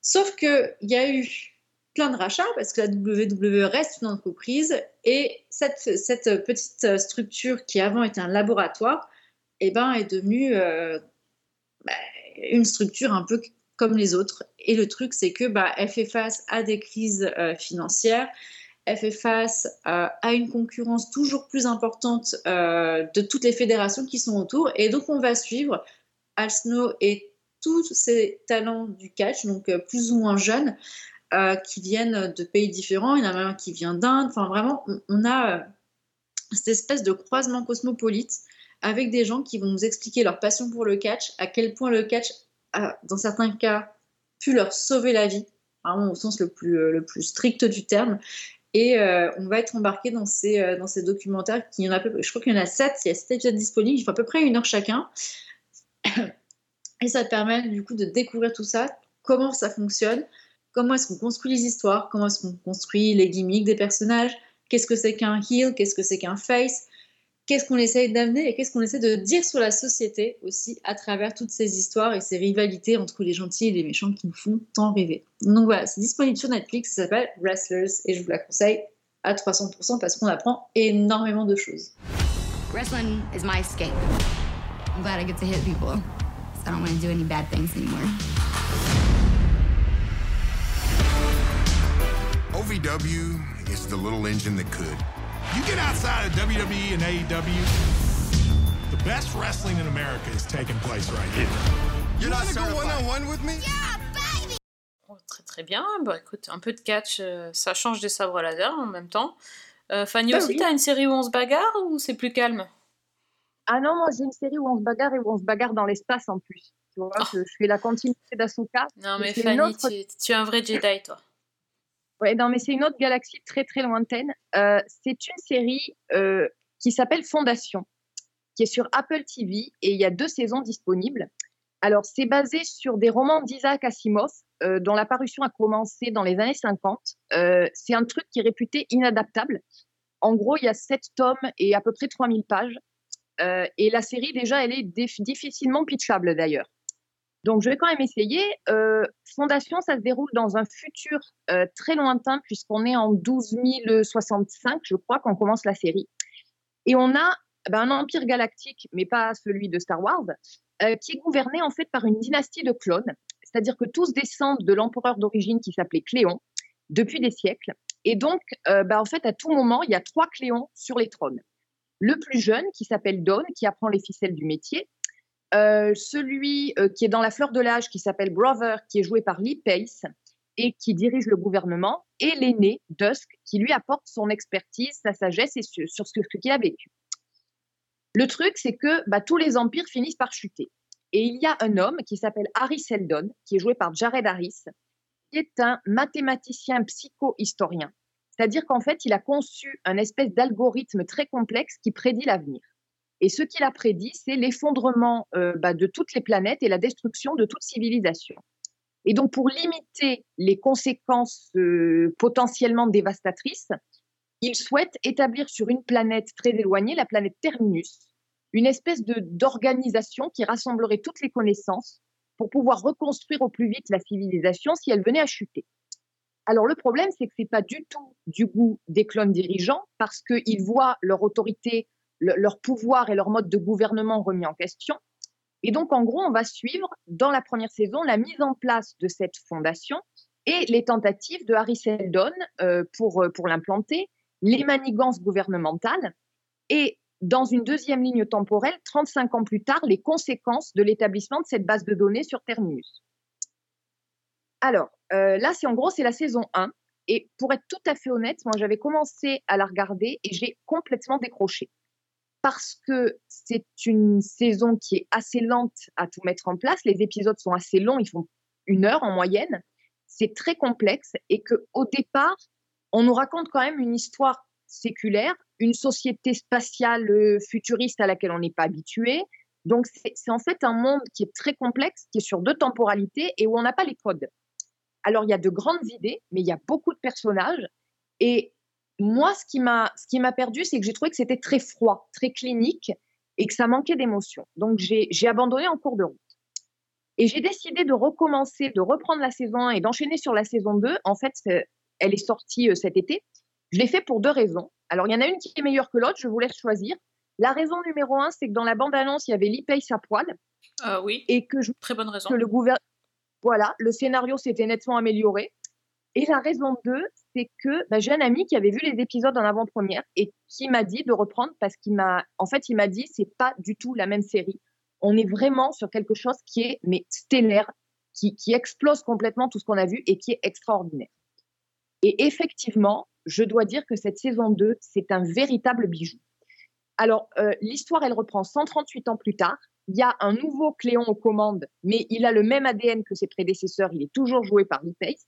Sauf qu'il y a eu plein de rachats parce que la WWE reste une entreprise et cette, petite structure qui avant était un laboratoire eh ben, est devenue euh, bah, une structure un peu comme les autres. Et le truc, c'est que bah, elle fait face à des crises financières, elle fait face euh, à une concurrence toujours plus importante euh, de toutes les fédérations qui sont autour. Et donc, on va suivre Al Snow et tous ces talents du catch, donc euh, plus ou moins jeunes, qui viennent de pays différents. Il y en a même un qui vient d'Inde. Enfin, vraiment, on, a cette espèce de croisement cosmopolite avec des gens qui vont nous expliquer leur passion pour le catch, à quel point le catch a, dans certains cas, pu leur sauver la vie, vraiment au sens le plus strict du terme. Et euh, on va être embarqué dans ces, euh, dans ces documentaires qui y en a je crois qu'il y en a sept, il y a sept épisodes disponibles, il faut à peu près une heure chacun. Et ça permet du coup de découvrir tout ça, comment ça fonctionne, comment est-ce qu'on construit les histoires, comment est-ce qu'on construit les gimmicks des personnages, qu'est-ce que c'est qu'un heel, qu'est-ce que c'est qu'un face, qu'est-ce qu'on essaye d'amener et qu'est-ce qu'on essaie de dire sur la société aussi à travers toutes ces histoires et ces rivalités entre les gentils et les méchants qui nous font tant rêver. Donc voilà, c'est disponible sur Netflix, ça s'appelle Wrestlers et je vous la conseille à 300% parce qu'on apprend énormément de choses. Wrestling is my escape. I'm glad I get to hit people, so I don't want to do any bad things anymore. OVW is the little engine that could. You get outside of WWE and AEW, the best wrestling in America is taking place right here. You're not go one on one with me? Oh, très très bien. Bah écoute, un peu de catch, euh, ça change des sabres laser en même temps. Euh, Fanny Bah aussi, oui. t'as une série où on se bagarre ou c'est plus calme? Ah non, moi j'ai une série où on se bagarre et où on se bagarre dans l'espace en plus. Tu vois, je, je fais la continuité d'Asuka. Non mais Fanny, autre- tu, tu es un vrai Jedi toi. Ouais, non, mais c'est une autre galaxie très très lointaine. Euh, c'est une série euh, qui s'appelle Fondation, qui est sur Apple TV et il y a deux saisons disponibles. Alors, c'est basé sur des romans d'Isaac Asimov, euh, dont la parution a commencé dans les années 50. Euh, c'est un truc qui est réputé inadaptable. En gros, il y a sept tomes et à peu près 3000 pages. Et la série, déjà, elle est difficilement pitchable d'ailleurs. Donc, je vais quand même essayer. Euh, Fondation, ça se déroule dans un futur euh, très lointain, puisqu'on est en 12065, je crois, qu'on commence la série. Et on a ben, un empire galactique, mais pas celui de Star Wars, qui est gouverné en fait par une dynastie de clones. C'est-à-dire que tous descendent de l'empereur d'origine qui s'appelait Cléon depuis des siècles. Et donc, ben, en fait, à tout moment, il y a trois Cléons sur les trônes le plus jeune qui s'appelle Dawn, qui apprend les ficelles du métier, euh, celui euh, qui est dans la fleur de l'âge, qui s'appelle Brother, qui est joué par Lee Pace et qui dirige le gouvernement, et l'aîné, Dusk, qui lui apporte son expertise, sa sagesse et sur, ce qu'il a vécu. Le truc, c'est que bah, tous les empires finissent par chuter. Et il y a un homme qui s'appelle Harry Seldon, qui est joué par Jared Harris, qui est un mathématicien psycho-historien c'est-à-dire qu'en fait, il a conçu un espèce d'algorithme très complexe qui prédit l'avenir. Et ce qu'il a prédit, c'est l'effondrement euh, bah, de toutes les planètes et la destruction de toute civilisation. Et donc, pour limiter les conséquences euh, potentiellement dévastatrices, il souhaite établir sur une planète très éloignée, la planète Terminus, une espèce d'organisation qui rassemblerait toutes les connaissances pour pouvoir reconstruire au plus vite la civilisation si elle venait à chuter. Alors le problème, c'est que c'est pas du tout du goût des clones dirigeants parce qu'ils voient leur autorité, leur pouvoir et leur mode de gouvernement remis en question. Et donc, en gros, on va suivre dans la première saison la mise en place de cette fondation et les tentatives de Harry Seldon euh, pour, euh, pour l'implanter, les manigances gouvernementales et dans une deuxième ligne temporelle, 35 ans plus tard, les conséquences de l'établissement de cette base de données sur Terminus. Alors, euh, là, c'est en gros, c'est la saison 1. Et pour être tout à fait honnête, moi, j'avais commencé à la regarder et j'ai complètement décroché. Parce que c'est une saison qui est assez lente à tout mettre en place. Les épisodes sont assez longs, ils font une heure en moyenne. C'est très complexe et qu'au départ, on nous raconte quand même une histoire séculaire, une société spatiale euh, futuriste à laquelle on n'est pas habitué. Donc, c'est en fait un monde qui est très complexe, qui est sur deux temporalités et où on n'a pas les codes. Alors, il y a de grandes idées, mais il y a beaucoup de personnages. Et moi, ce qui m'a, ce qui m'a perdu, c'est que j'ai trouvé que c'était très froid, très clinique et que ça manquait d'émotion. Donc, j'ai, abandonné en cours de route. Et j'ai décidé de recommencer, de reprendre la saison 1 et d'enchaîner sur la saison 2. En fait, elle est sortie euh, cet été. Je l'ai fait pour deux raisons. Alors, il y en a une qui est meilleure que l'autre, je vous laisse choisir. La raison numéro un, c'est que dans la bande-annonce, il y avait l'e-pace à poil. Euh, oui. Et que je, très bonne raison. Que le, gouvernement voilà, le scénario s'était nettement amélioré. Et la raison 2, c'est que j'ai un ami qui avait vu les épisodes en avant-première et qui m'a dit de reprendre parce qu'il m'a, en fait, il m'a dit c'est pas du tout la même série. On est vraiment sur quelque chose qui est mais stellaire, qui, explose complètement tout ce qu'on a vu et qui est extraordinaire. Et effectivement, je dois dire que cette saison 2, c'est un véritable bijou. Alors, euh, l'histoire, elle reprend 138 ans plus tard il y a un nouveau Cléon aux commandes, mais il a le même ADN que ses prédécesseurs, il est toujours joué par Lee Pace.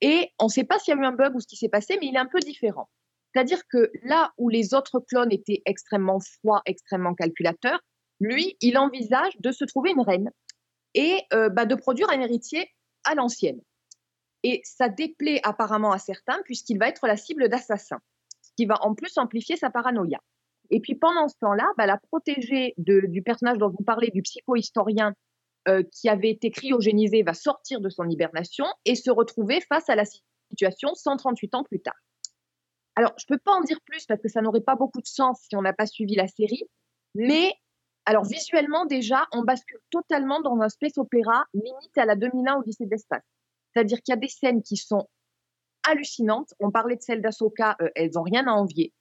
Et on ne sait pas s'il y a eu un bug ou ce qui s'est passé, mais il est un peu différent. C'est-à-dire que là où les autres clones étaient extrêmement froids, extrêmement calculateurs, lui, il envisage de se trouver une reine et euh, bah, de produire un héritier à l'ancienne. Et ça déplaît apparemment à certains puisqu'il va être la cible d'assassins, ce qui va en plus amplifier sa paranoïa. Et puis pendant ce temps-là, bah, la protégée du personnage dont vous parlez, du psychohistorien euh, qui avait été cryogénisé, va sortir de son hibernation et se retrouver face à la situation 138 ans plus tard. Alors, je ne peux pas en dire plus parce que ça n'aurait pas beaucoup de sens si on n'a pas suivi la série, mais alors visuellement déjà, on bascule totalement dans un space opéra limite à la 2001 Odyssée d'espace. C'est-à-dire qu'il y a des scènes qui sont hallucinantes. On parlait de celles d'Asoka, euh, elles n'ont rien à envier.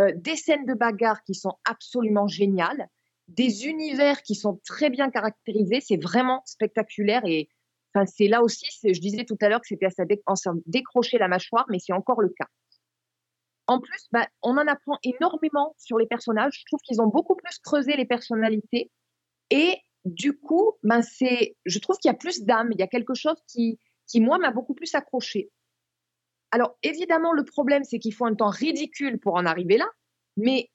Euh, des scènes de bagarre qui sont absolument géniales, des univers qui sont très bien caractérisés, c'est vraiment spectaculaire et enfin, c'est là aussi, je disais tout à l'heure que c'était à ça décrocher la mâchoire, mais c'est encore le cas. En plus, bah, on en apprend énormément sur les personnages. Je trouve qu'ils ont beaucoup plus creusé les personnalités. Et du coup, ben c'est, je trouve qu'il y a plus d'âme. Il y a quelque chose qui, qui moi, m'a beaucoup plus accroché. Alors, évidemment, le problème, c'est qu'il faut un temps ridicule pour en arriver là, mais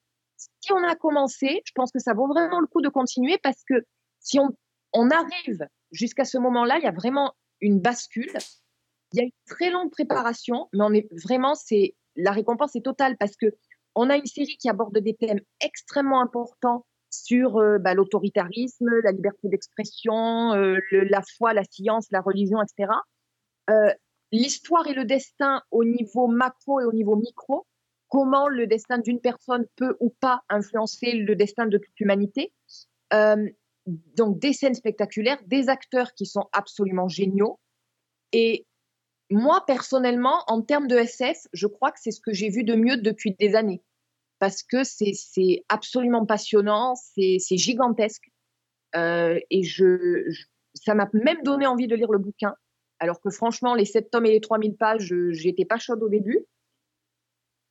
si on a commencé, je pense que ça vaut vraiment le coup de continuer parce que si on, arrive jusqu'à ce moment-là, il y a vraiment une bascule. Il y a une très longue préparation, mais on est vraiment, c'est la récompense est totale parce que on a une série qui aborde des thèmes extrêmement importants sur euh, bah, l'autoritarisme, la liberté d'expression, euh, la foi, la science, la religion, etc. Euh, L'histoire et le destin au niveau macro et au niveau micro, comment le destin d'une personne peut ou pas influencer le destin de toute l'humanité. Euh, donc des scènes spectaculaires, des acteurs qui sont absolument géniaux. Et moi, personnellement, en termes de SF, je crois que c'est ce que j'ai vu de mieux depuis des années. Parce que c'est absolument passionnant, c'est gigantesque. Euh, et je, ça m'a même donné envie de lire le bouquin. Alors que franchement, les 7 tomes et les 3000 pages, j'étais pas chaude au début.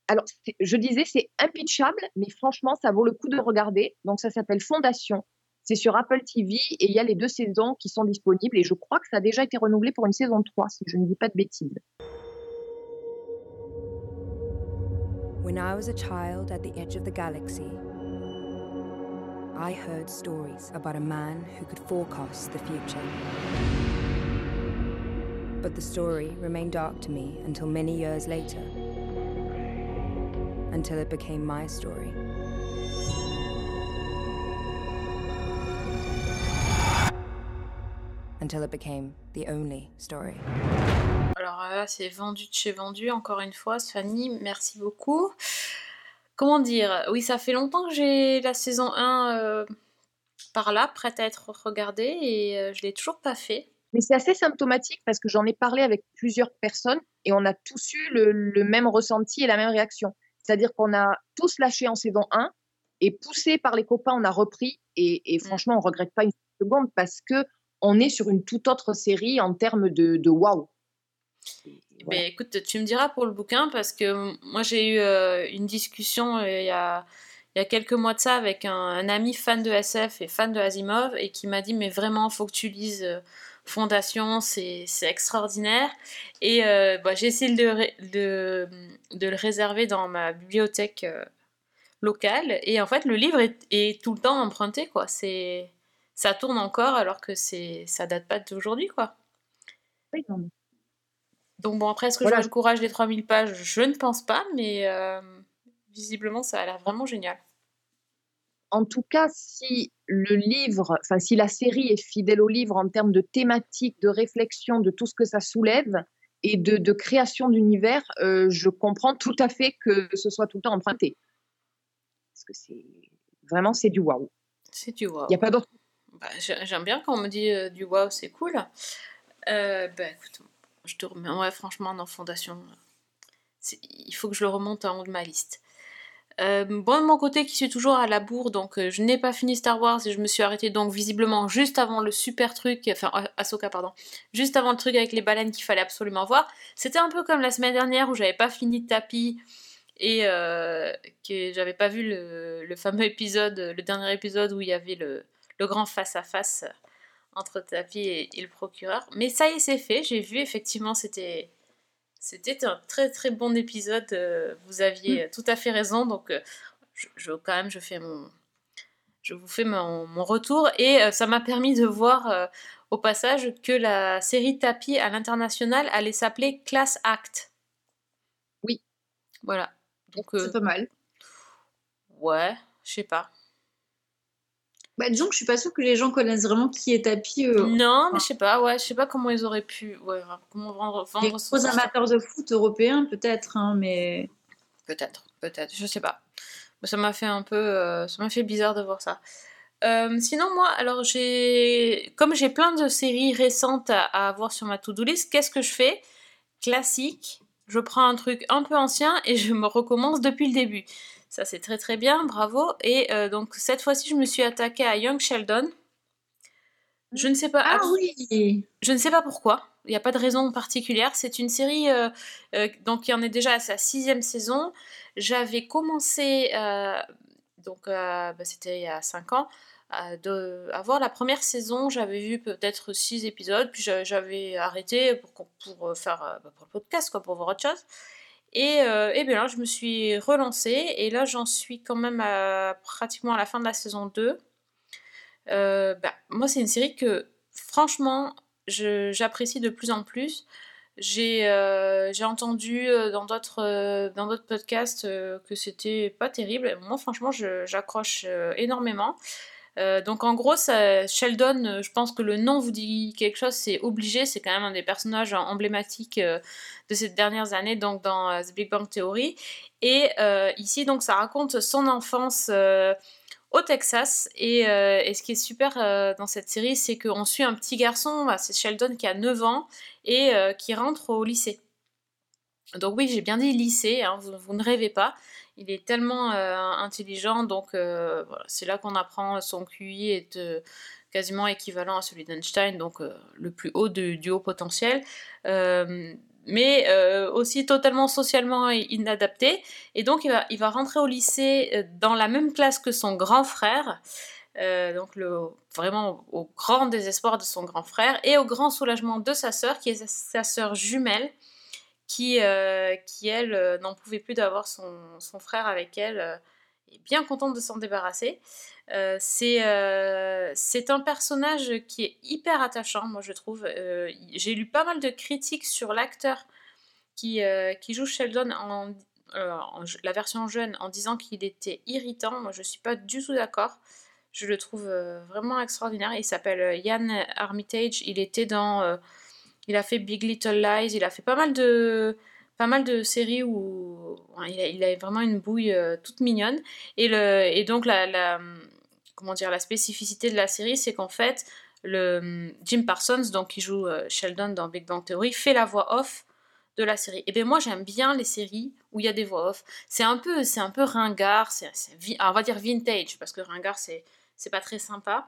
Alors, je disais, c'est impitchable, mais franchement, ça vaut le coup de regarder. Donc, ça s'appelle Fondation. C'est sur Apple TV et il y a les deux saisons qui sont disponibles. Et je crois que ça a déjà été renouvelé pour une saison 3, si je ne dis pas de bêtises. When I was a child at the edge of the galaxy, I heard stories about a man who could forecast the future. But the story remained dark to me until many years later, until it became my story. Until it became the only story. Alors là, c'est vendu de chez vendu, encore une fois, Fanny, merci beaucoup. Comment dire? Oui, ça fait longtemps que j'ai la saison 1 euh, par là, prête à être regardée, et euh, je l'ai toujours pas fait. Mais c'est assez symptomatique parce que j'en ai parlé avec plusieurs personnes et on a tous eu le, le même ressenti et la même réaction. C'est-à-dire qu'on a tous lâché en saison 1 et poussé par les copains, on a repris et, et franchement, on regrette pas une seconde parce que on est sur une toute autre série en termes de, de waouh. Ben, écoute, tu me diras pour le bouquin parce que moi j'ai eu euh, une discussion euh, il y, a, il y a quelques mois de ça avec un, un ami fan de SF et fan de Asimov et qui m'a dit mais vraiment faut que tu lises euh, Fondation, c'est extraordinaire et euh, bah, j'ai essayé de, le ré- de, de le réserver dans ma bibliothèque euh, locale et en fait le livre est, est tout le temps emprunté quoi, c'est ça tourne encore alors que c'est ça date pas d'aujourd'hui quoi. Oui, non, Donc bon, après, est-ce que Voilà. j'aurai le courage des 3000 pages? Je ne pense pas, mais euh, visiblement, ça a l'air vraiment génial. En tout cas, si le livre, enfin si la série est fidèle au livre en termes de thématique, de réflexion, de tout ce que ça soulève et de, de création d'univers, euh, je comprends tout à fait que ce soit tout le temps emprunté. Parce que c'est vraiment c'est du waouh. C'est du wow. Il n'y a pas d'autre? Bah, j'ai- J'aime bien quand on me dit euh, du wow, c'est cool. Euh, bah écoute, je te remets. Ouais, franchement, dans Fondation, il faut que je le remonte en haut de ma liste. Euh, bon, de mon côté, qui suis toujours à la bourre, donc euh, je n'ai pas fini Star Wars et je me suis arrêtée donc visiblement juste avant le super truc, enfin Ah- Ahsoka, pardon, juste avant le truc avec les baleines qu'il fallait absolument voir. C'était un peu comme la semaine dernière où j'avais pas fini de tapis et euh, que j'avais pas vu le, fameux épisode, le dernier épisode où il y avait le, grand face-à-face entre Tapi et le procureur. Mais ça y est, c'est fait. J'ai vu, effectivement, c'était c'était un très très bon épisode. euh, vous aviez euh, tout à fait raison. Donc, euh, je, je- quand même, je fais mon, je vous fais mon, mon retour et euh, ça m'a permis de voir euh, au passage que la série Tapi à l'international allait s'appeler Class Act. Oui. Voilà. Donc, euh, C'est pas mal. ouais, je sais pas. Bah, disons que je suis pas sûre que les gens connaissent vraiment qui est Tapi. euh, Non, mais je sais pas, ouais, je sais pas comment ils auraient pu, ouais, comment vendre, les vendre ce- gros amateurs de foot européens, peut-être, hein, mais. Peut-être, peut-être, je sais pas. Ça m'a fait un peu, euh, ça m'a fait bizarre de voir ça. Euh, sinon, moi, alors j'ai, comme j'ai plein de séries récentes à, à avoir sur ma to-do list, qu'est-ce que je fais? Classique, je prends un truc un peu ancien et je me recommence depuis le début. Ça, c'est très très bien, bravo. Et euh, donc, cette fois-ci, je me suis attaquée à Young Sheldon. Je ne sais pas. Ah oui je ne sais pas pourquoi. Il n'y a pas de raison particulière. C'est une série, euh, euh, donc qui en est déjà à sa sixième saison. J'avais commencé, donc bah, c'était il y a cinq ans, à, de, à voir la première saison. J'avais vu peut-être six épisodes, puis j'a- j'avais arrêté pour, pour faire bah, pour le podcast, quoi, pour voir autre chose. Et, euh, bien là, je me suis relancée et là, j'en suis quand même pratiquement à la fin de la saison 2. Euh, bah, moi, c'est une série que franchement, j'apprécie de plus en plus. J'ai euh, entendu dans d'autres dans d'autres podcasts que c'était pas terrible. Moi, franchement, j'accroche énormément. Euh, donc en gros, Sheldon, euh, je pense que le nom vous dit quelque chose, c'est obligé, c'est quand même un des personnages emblématiques euh, de ces dernières années, donc dans The Big Bang Theory. Et ici, donc, ça raconte son enfance au Texas. Et, ce qui est super dans cette série, c'est qu'on suit un petit garçon, bah, c'est Sheldon qui a 9 ans et qui rentre au lycée. Donc oui, j'ai bien dit lycée, hein, vous ne rêvez pas. Il est tellement euh, intelligent, donc euh, c'est là qu'on apprend son QI est euh, quasiment équivalent à celui d'Einstein, donc le plus haut du haut potentiel. Mais aussi totalement socialement inadapté. Et donc il va, rentrer au lycée dans la même classe que son grand frère. Donc le, vraiment au, grand désespoir de son grand frère et au grand soulagement de sa sœur, qui est sa sœur jumelle, qui, euh, qui elle, euh, n'en pouvait plus d'avoir son, son frère avec elle, euh, et bien contente de s'en débarrasser. C'est un personnage qui est hyper attachant, moi je trouve. J'ai lu pas mal de critiques sur l'acteur qui, qui joue Sheldon en, la version jeune en disant qu'il était irritant. Moi je suis pas du tout d'accord. Je le trouve vraiment extraordinaire. Il s'appelle Ian Armitage. Il était dans. Il a fait Big Little Lies. Il a fait pas mal de, pas mal de séries où il, a, vraiment une bouille euh, toute mignonne. Et, le, et donc, la, comment dire, la spécificité de la série, c'est qu'en fait, le, Jim Parsons, donc, qui joue euh, Sheldon dans Big Bang Theory, fait la voix off de la série. Et bien moi j'aime bien les séries où il y a des voix off. C'est un peu, c'est un peu ringard, c'est, on va dire vintage parce que ringard c'est, c'est pas très sympa.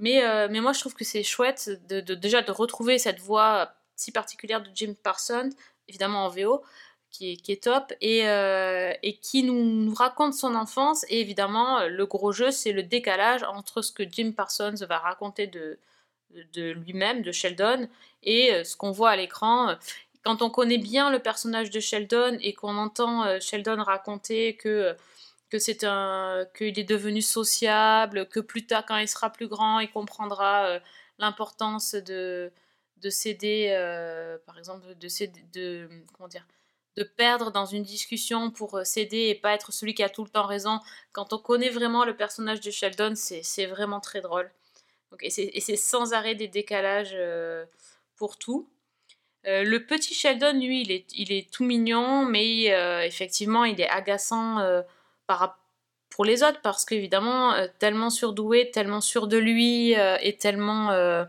Mais, euh, mais moi je trouve que c'est chouette de, déjà de retrouver cette voix si particulière de Jim Parsons, évidemment en VO, qui est, top, et, euh, qui nous, raconte son enfance. Et évidemment, le gros jeu, c'est le décalage entre ce que Jim Parsons va raconter de, lui-même, de Sheldon, et euh, ce qu'on voit à l'écran. Quand on connaît bien le personnage de Sheldon et qu'on entend euh, Sheldon raconter que que c'est un qu'il est devenu sociable, que plus tard quand il sera plus grand, il comprendra euh, l'importance de de céder euh, par exemple de céder, de comment dire de perdre dans une discussion pour euh, céder et pas être celui qui a tout le temps raison. Quand on connaît vraiment le personnage de Sheldon, c'est vraiment très drôle. Donc, et c'est sans arrêt des décalages pour tout. Le petit Sheldon, lui, il est, il est tout mignon, mais effectivement, il est agaçant pour les autres parce qu'évidemment, euh, tellement surdoué, tellement sûr de lui euh, et tellement euh,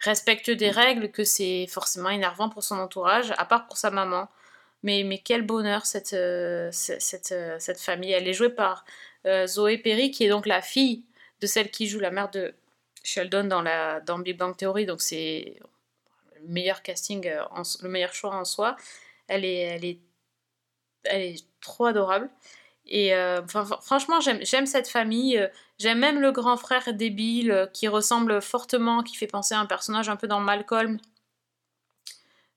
respectueux des règles que c'est forcément énervant pour son entourage, à part pour sa maman. Mais, mais quel bonheur cette, euh, ce- cette, cette famille. Elle est jouée par Zoé Perry, qui est donc la fille de celle qui joue la mère de Sheldon dans, la, dans Big Bang Theory. Donc c'est le meilleur casting, le meilleur choix en soi. Elle est, elle est, elle est trop adorable. Et euh, franchement, j'aime cette famille. euh, J'aime même le grand frère débile euh, qui ressemble fortement, qui fait penser à un personnage un peu dans Malcolm.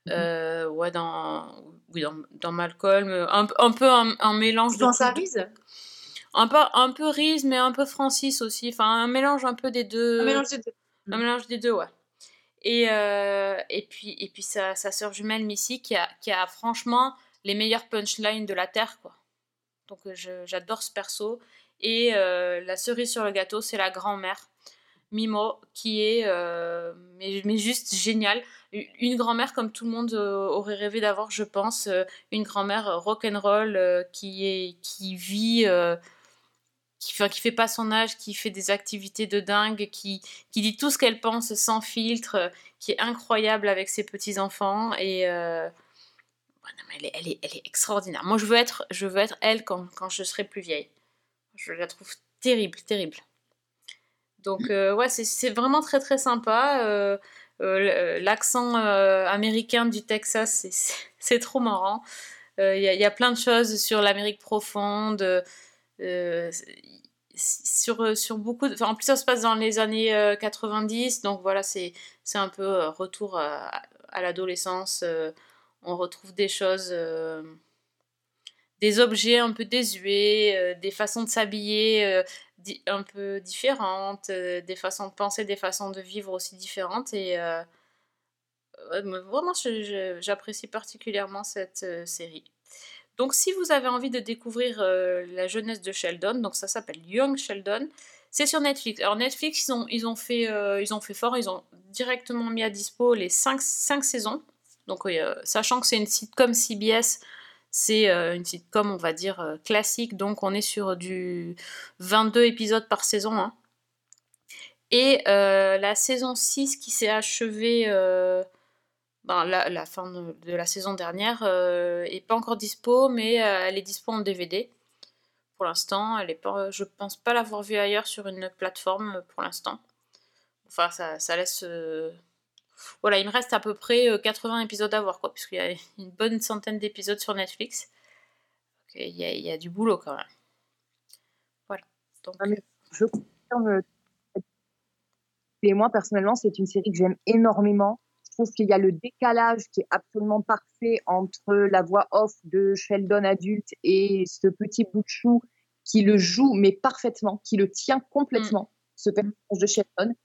Euh, ouais, dans, oui, dans, dans Malcolm. Un, un peu un, un mélange Dans de. sa tout- rise un peu, un peu Reese, mais un peu Francis aussi. Enfin, un mélange un peu des deux. Un mélange des deux. Un mélange des deux, ouais. Et, euh, et puis, et puis sa, sa sœur jumelle Missy qui a, qui a franchement les meilleures punchlines de la Terre, quoi. Donc euh, j'adore ce perso. Et euh, la cerise sur le gâteau, c'est la grand-mère, Mimo, qui est euh, mais, juste géniale. Une grand-mère comme tout le monde aurait rêvé d'avoir, je pense. une grand-mère rock'n'roll qui, qui vit... qui, enfin, qui fait pas son âge, qui fait des activités de dingue, qui, qui dit tout ce qu'elle pense sans filtre, qui est incroyable avec ses petits-enfants. Et non, mais elle, est, elle, est, elle est extraordinaire. Moi, je veux être, je veux être elle quand, quand je serai plus vieille. Je la trouve terrible, terrible. Donc, euh, ouais, c'est- vraiment très, très sympa. Euh, euh, L'accent américain du Texas, c'est- trop marrant. Il y, a- il y a plein de choses sur l'Amérique profonde. sur, sur beaucoup de... enfin, en plus ça se passe dans les années euh, 90 donc voilà c'est un peu retour à, à l'adolescence on retrouve des choses euh, des objets un peu désuets, euh, des façons de s'habiller euh, un peu différentes, des façons de penser, des façons de vivre aussi différentes. Et vraiment, j'apprécie particulièrement cette série. Donc, si vous avez envie de découvrir la jeunesse de Sheldon, donc ça s'appelle Young Sheldon, c'est sur Netflix. Alors Netflix, ils ont, fait, ils ont fait fort, ils ont directement mis à dispo les 5, saisons. Donc, euh, sachant que c'est une sitcom CBS, c'est euh, une sitcom, on va dire, euh, classique. Donc, on est sur du 22 épisodes par saison. hein. Et euh, la saison 6 qui s'est achevée ben, la, fin de, la saison dernière euh, est pas encore dispo, mais elle est dispo en DVD. Pour l'instant, elle est pas, je pense pas l'avoir vue ailleurs sur une plateforme pour l'instant. Enfin, ça laisse. Euh, Voilà, il me reste à peu près euh, 80 épisodes à voir, quoi, puisqu'il y a une bonne centaine d'épisodes sur Netflix. Donc, Il y, a, il y a du boulot quand même. Voilà. Donc, je confirme. Et moi, personnellement, c'est une série que j'aime énormément. Je trouve qu'il y a le décalage qui est absolument parfait entre la voix off de Sheldon adulte et ce petit bout de chou qui le joue, mais parfaitement, qui le tient complètement, ce personnage de Sheldon.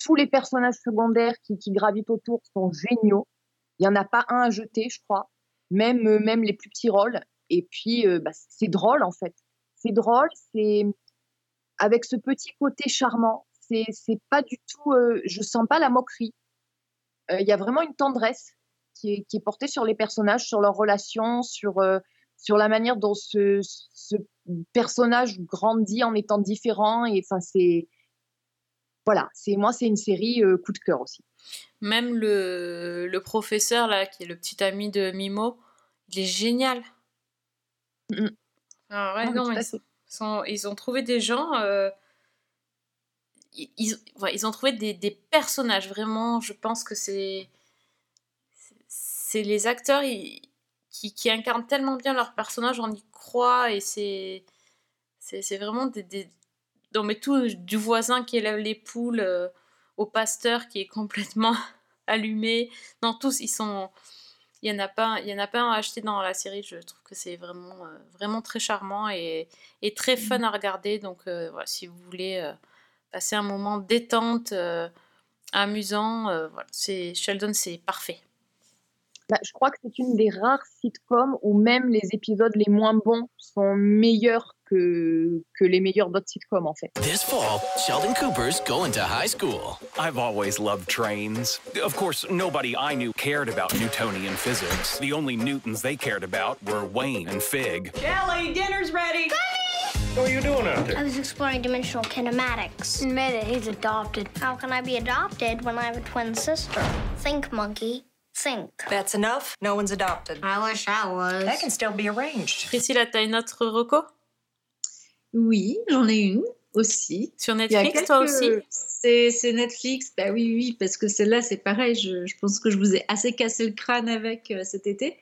Tous les personnages secondaires qui, gravitent autour sont géniaux. Il n'y en a pas un à jeter, je crois. Même, euh, même les plus petits rôles. Et puis, euh, bah, c'est drôle, en fait. C'est drôle, c'est avec ce petit côté charmant. C'est, c'est pas du tout, euh, je sens pas la moquerie. Il y a vraiment une tendresse qui est, portée sur les personnages, sur leurs relations, sur, sur la manière dont ce, ce personnage grandit en étant différent. Et enfin, c'est, voilà, c'est, moi, c'est une série euh, coup de cœur aussi. Même le, le professeur, là, qui est le petit ami de Mimo, il est génial. Ah ouais, non, ils, fait. sont- ils ont trouvé des gens. euh, ils, ils- ouais, ils ont trouvé des, des personnages, vraiment. Je pense que c'est. C'est les acteurs qui, qui incarnent tellement bien leurs personnages, on y croit, et c'est. C'est c'est vraiment des, des- Non, mais tout, du voisin qui élève les poules euh, au pasteur qui est complètement allumé. Non, tous, ils sont. Il n'y en, a pas, il y en a pas un à acheter dans la série. Je trouve que c'est vraiment, euh, vraiment très charmant et, et très fun à regarder. Donc, euh, voilà, si vous voulez passer un moment détente, amusant, voilà, c'est Sheldon, c'est parfait. Bah, je crois que c'est une des rares sitcoms où même les épisodes les moins bons sont meilleurs que, que les meilleurs d'autres sitcoms, en fait. This fall, Sheldon Cooper's going to high school. I've always loved trains. Of course, nobody I knew cared about Newtonian physics. The only Newtons they cared about were Wayne and Fig. Kelly, dinner's ready. What are you doing out I was exploring dimensional kinematics. Admit it, he's adopted. How can I be adopted when I have a twin sister? Think, monkey. Think. That's enough. No one's adopted. I wish I was. That can still be arranged. Priscilla, t'as une autre reco Oui, j'en ai une aussi. Sur Netflix, toi aussi? C'est c'est Netflix, bah oui, oui, parce que celle-là, c'est pareil. Je, je pense que je vous ai assez cassé le crâne avec euh, cet été,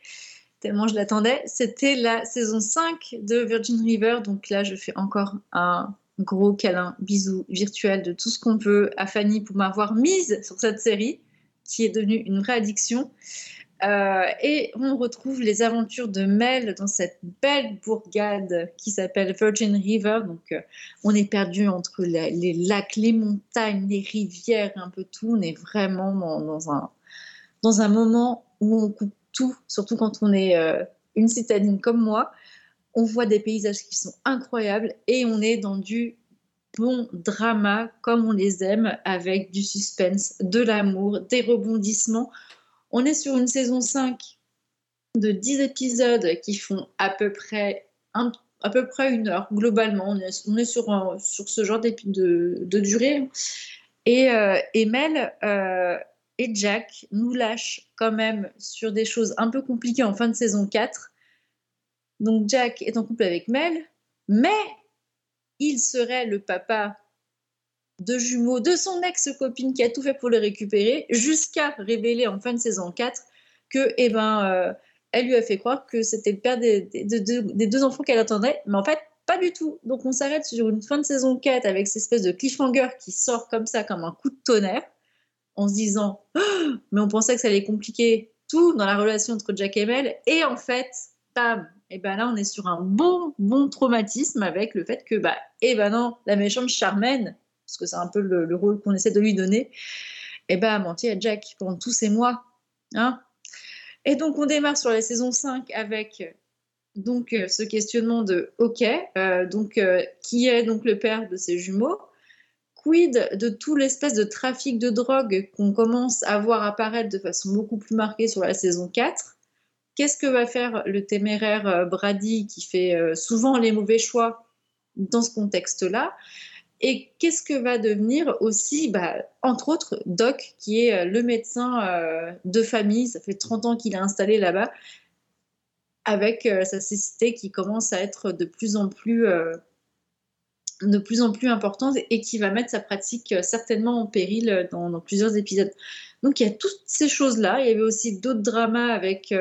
tellement je l'attendais. C'était la saison 5 de Virgin River. Donc là, je fais encore un gros câlin, bisou virtuel de tout ce qu'on peut à Fanny pour m'avoir mise sur cette série, qui est devenue une vraie addiction. Euh, et on retrouve les aventures de Mel dans cette belle bourgade qui s'appelle Virgin River. Donc, euh, on est perdu entre les lacs, les montagnes, les rivières, un peu tout. On est vraiment dans, dans un, dans un moment où on coupe tout, surtout quand on est euh, une citadine comme moi. On voit des paysages qui sont incroyables et on est dans du bon drama comme on les aime, avec du suspense, de l'amour, des rebondissements. On est sur une saison 5 de 10 épisodes qui font à peu près, une heure globalement. On est, on sur, ce genre de, durée. Et, euh, Mel euh, et Jack nous lâchent quand même sur des choses un peu compliquées en fin de saison 4. Donc Jack est en couple avec Mel, mais il serait le papa de jumeaux de son ex-copine qui a tout fait pour le récupérer, jusqu'à révéler en fin de saison 4 que, eh ben, euh, elle lui a fait croire que c'était le père des, deux- enfants qu'elle attendait, mais en fait, pas du tout. Donc on s'arrête sur une fin de saison 4 avec cette espèce de cliffhanger qui sort comme ça, comme un coup de tonnerre, en se disant, Ah mais on pensait que ça allait compliquer tout dans la relation entre Jack et Mel, et en fait, pam. Et ben là, on est sur un bon, bon traumatisme avec le fait que, bah, et ben non, la méchante Charmaine, parce que c'est un peu le, le rôle qu'on essaie de lui donner, et ben a menti à Jack pendant tous ces mois. Hein. Et donc, on démarre sur la saison 5 avec donc euh, ce questionnement de OK, euh, donc euh, qui est donc le père de ces jumeaux? Quid de tout l'espèce de trafic de drogue qu'on commence à voir apparaître de façon beaucoup plus marquée sur la saison 4 Qu'est-ce que va faire le téméraire Brady qui fait souvent les mauvais choix dans ce contexte-là? Et qu'est-ce que va devenir aussi, bah, entre autres, Doc, qui est euh, le médecin euh, de famille, ça fait 30 ans qu'il est installé là-bas, avec euh, sa cécité qui commence à être de plus en plus, de plus, en plus importante et qui va mettre sa pratique certainement en péril dans, dans plusieurs épisodes. Donc il y a toutes ces choses-là. Il y avait aussi d'autres dramas avec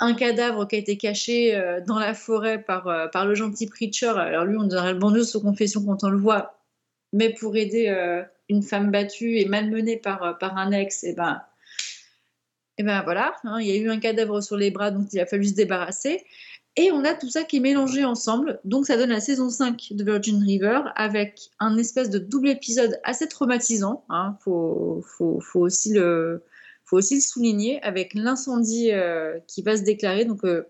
un cadavre qui a été caché euh, dans la forêt par, euh, par le gentil Preacher. Alors lui, on dirait le bandeau sous confession quand on le voit, mais pour aider euh, une femme battue et malmenée par, par un ex, et ben, et ben voilà, hein, il y a eu un cadavre sur les bras, donc il a fallu se débarrasser. Et on a tout ça qui est mélangé ensemble. Donc ça donne la saison 5 de Virgin River avec un espèce de double épisode assez traumatisant. Hein, faut, faut, faut aussi le, faut aussi le souligner avec l'incendie euh, qui va se déclarer. Donc, euh,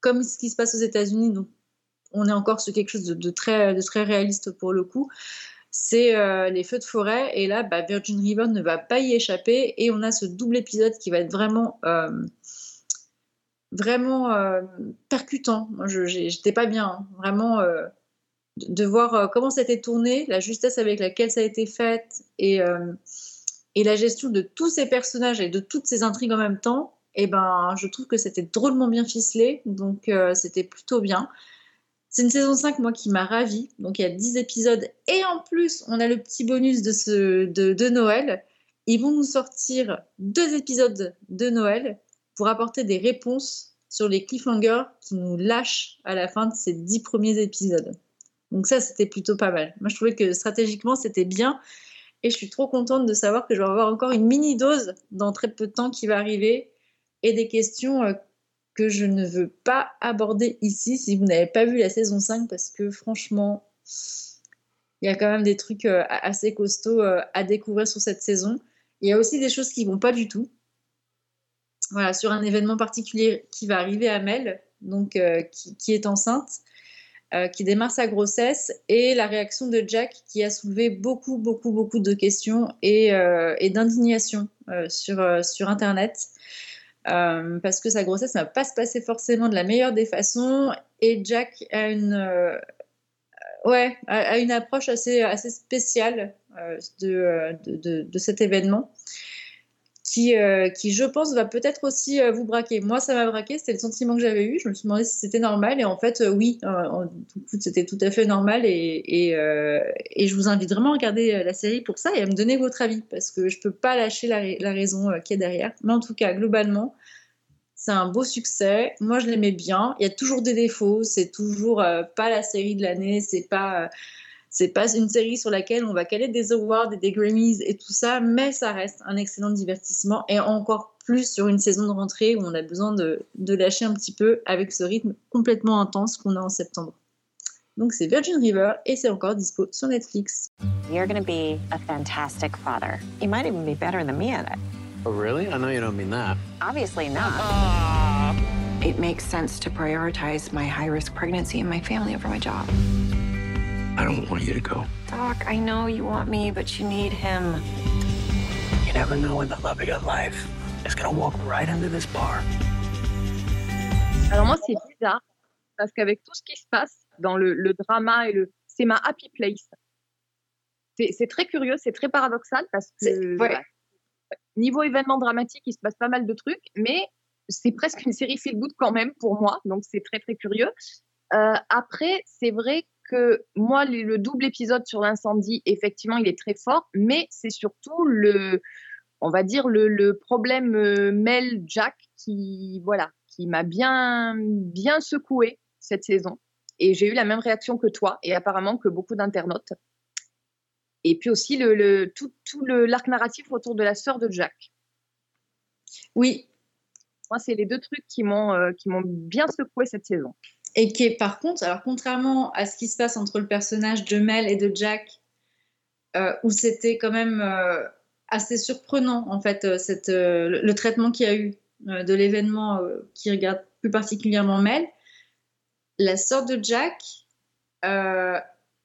comme ce qui se passe aux États-Unis, donc on est encore sur quelque chose de, très, réaliste pour le coup. C'est euh, les feux de forêt et là, bah, Virgin River ne va pas y échapper et on a ce double épisode qui va être vraiment, vraiment percutant. Moi, je j'étais pas bien, hein. vraiment de, voir comment ça a été tourné, la justesse avec laquelle ça a été fait et et la gestion de tous ces personnages et de toutes ces intrigues en même temps, eh ben, je trouve que c'était drôlement bien ficelé, donc euh, c'était plutôt bien. C'est une saison 5, moi, qui m'a ravie. Donc, il y a 10 épisodes. Et en plus, on a le petit bonus de, Noël. Ils vont nous sortir deux épisodes de Noël pour apporter des réponses sur les cliffhangers qui nous lâchent à la fin de ces 10 premiers épisodes. Donc ça, c'était plutôt pas mal. Moi, je trouvais que stratégiquement, c'était bien. Et je suis trop contente de savoir que je vais avoir encore une mini dose dans très peu de temps qui va arriver et des questions euh, que je ne veux pas aborder ici si vous n'avez pas vu la saison 5 parce que franchement, il y a quand même des trucs euh, assez costauds euh, à découvrir sur cette saison. Il y a aussi des choses qui vont pas du tout. Voilà, sur un événement particulier qui va arriver à Mel, donc qui est enceinte euh, qui démarre sa grossesse et la réaction de Jack qui a soulevé beaucoup, beaucoup, beaucoup de questions et, euh, d'indignation euh, sur, sur Internet. Parce que sa grossesse ne va pas se passer forcément de la meilleure des façons et Jack a une, ouais, a, une approche assez, assez spéciale de, de, de cet événement qui, euh, qui, je pense, va peut-être aussi euh, vous braquer. Moi, ça m'a braqué, c'était le sentiment que j'avais eu. Je me suis demandé si c'était normal, et en fait, euh, oui, c'était tout à fait normal. Et, et, je vous invite vraiment à regarder la série pour ça et à me donner votre avis, parce que je peux pas lâcher la, la raison qui est derrière. Mais en tout cas, globalement, c'est un beau succès. Moi, je l'aimais bien. Il y a toujours des défauts. C'est toujours pas la série de l'année. C'est pas c'est pas une série sur laquelle on va caler des awards et des Grammys et tout ça, mais ça reste un excellent divertissement et encore plus sur une saison de rentrée où on a besoin de, de lâcher un petit peu avec ce rythme complètement intense qu'on a en septembre. Donc c'est Virgin River et c'est encore dispo sur Netflix. You're to be a fantastic father. You might even be better than me at it. Oh, really? I know you don't mean that. Obviously not. It makes sense to prioritize my high risk pregnancy and my family over my job. I don't want you to go. Doc, I know you want me, but you need him. You never know when the love of your life is gonna walk right into this bar. Alors moi, c'est bizarre, parce qu'avec tout ce qui se passe dans le, le drama et le... C'est ma happy place. C'est c'est très curieux, c'est très paradoxal, parce que voilà, niveau événement dramatique, il se passe pas mal de trucs, mais c'est presque une série feel good quand même pour moi, donc c'est très très curieux. Euh, après, c'est vrai que moi, le, le double épisode sur l'incendie, effectivement, il est très fort, mais c'est surtout le, on va dire le, le problème euh, Mel Jack qui, voilà, qui m'a bien bien secoué cette saison. Et j'ai eu la même réaction que toi, et apparemment que beaucoup d'internautes. Et puis aussi le, le tout, tout le l'arc narratif autour de la sœur de Jack. Oui, Moi, c'est les deux trucs qui m'ont euh, qui m'ont bien secoué cette saison. Et qui est par contre, alors contrairement à ce qui se passe entre le personnage de Mel et de Jack, euh, où c'était quand même euh, assez surprenant en fait euh, cette, le, le traitement qu'il y a eu de l'événement qui regarde plus particulièrement Mel, la sœur de Jack,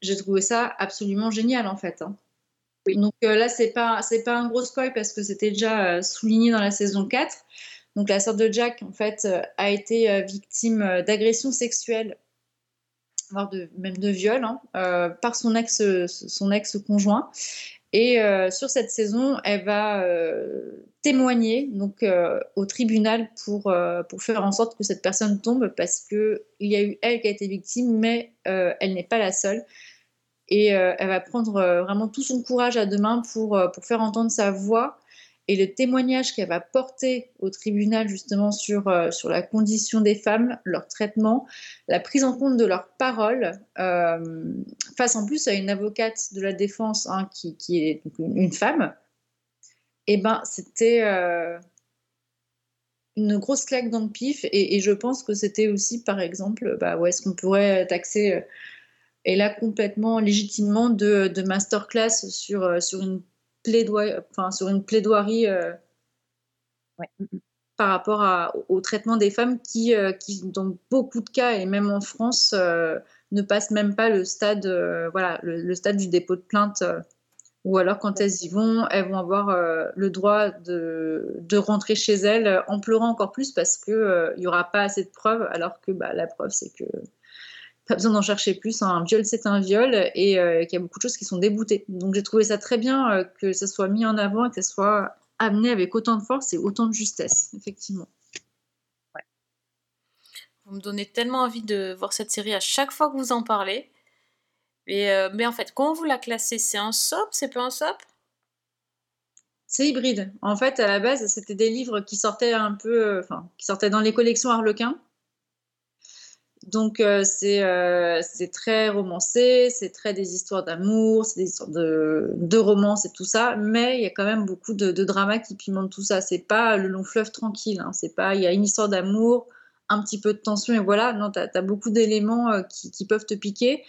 j'ai trouvé ça absolument génial en fait. hein. Donc euh, là, c'est pas c'est pas un gros spoil parce que c'était déjà euh, souligné dans la saison 4. Donc la sœur de Jack en fait euh, a été euh, victime euh, d'agressions sexuelles, voire même de viol, hein, par son ex son ex conjoint. Et sur cette saison, elle va témoigner donc au tribunal pour pour faire en sorte que cette personne tombe parce que il y a eu elle qui a été victime, mais elle n'est pas la seule. Et elle va prendre vraiment tout son courage à deux mains pour, pour faire entendre sa voix. Et le témoignage qu'elle va porter au tribunal justement sur, euh, sur la condition des femmes, leur traitement, la prise en compte de leurs paroles, euh, face en plus à une avocate de la défense hein, qui, qui est une, femme, et ben c'était euh, une grosse claque dans le pif. Et, je pense que c'était aussi, par exemple, bah, où est-ce qu'on pourrait taxer et là complètement légitimement de, de masterclass sur, sur, une enfin, sur une plaidoirie euh, par rapport à- au, au traitement des femmes qui, euh, qui, dans beaucoup de cas, et même en France, euh, ne passent même pas le stade, voilà, le, le stade du dépôt de plainte. ou alors, quand elles y vont, elles vont avoir le droit de, de rentrer chez elles en pleurant encore plus parce qu'il n'y aura pas assez de preuves, alors que bah, la preuve, c'est que pas besoin d'en chercher plus. hein. Un viol, c'est un viol et euh, qu'il y a beaucoup de choses qui sont déboutées. Donc j'ai trouvé ça très bien euh, que ça soit mis en avant et que ça soit amené avec autant de force et autant de justesse, effectivement. Vous me donnez tellement envie de voir cette série à chaque fois que vous en parlez. Et, euh, mais en fait, comment vous la classez? C'est un soap? C'est pas un soap? C'est hybride. En fait, à la base, c'était des livres qui sortaient un peu, euh, enfin, qui sortaient dans les collections Harlequin. Donc euh, c'est euh, c'est très romancé, c'est très des histoires d'amour, c'est des histoires de, de romance et tout ça, mais il y a quand même beaucoup de, de drama qui pimente tout ça. C'est pas le long fleuve tranquille, hein. c'est pas il y a une histoire d'amour, un petit peu de tension et voilà. Non, t'as as beaucoup d'éléments euh, qui, qui peuvent te piquer,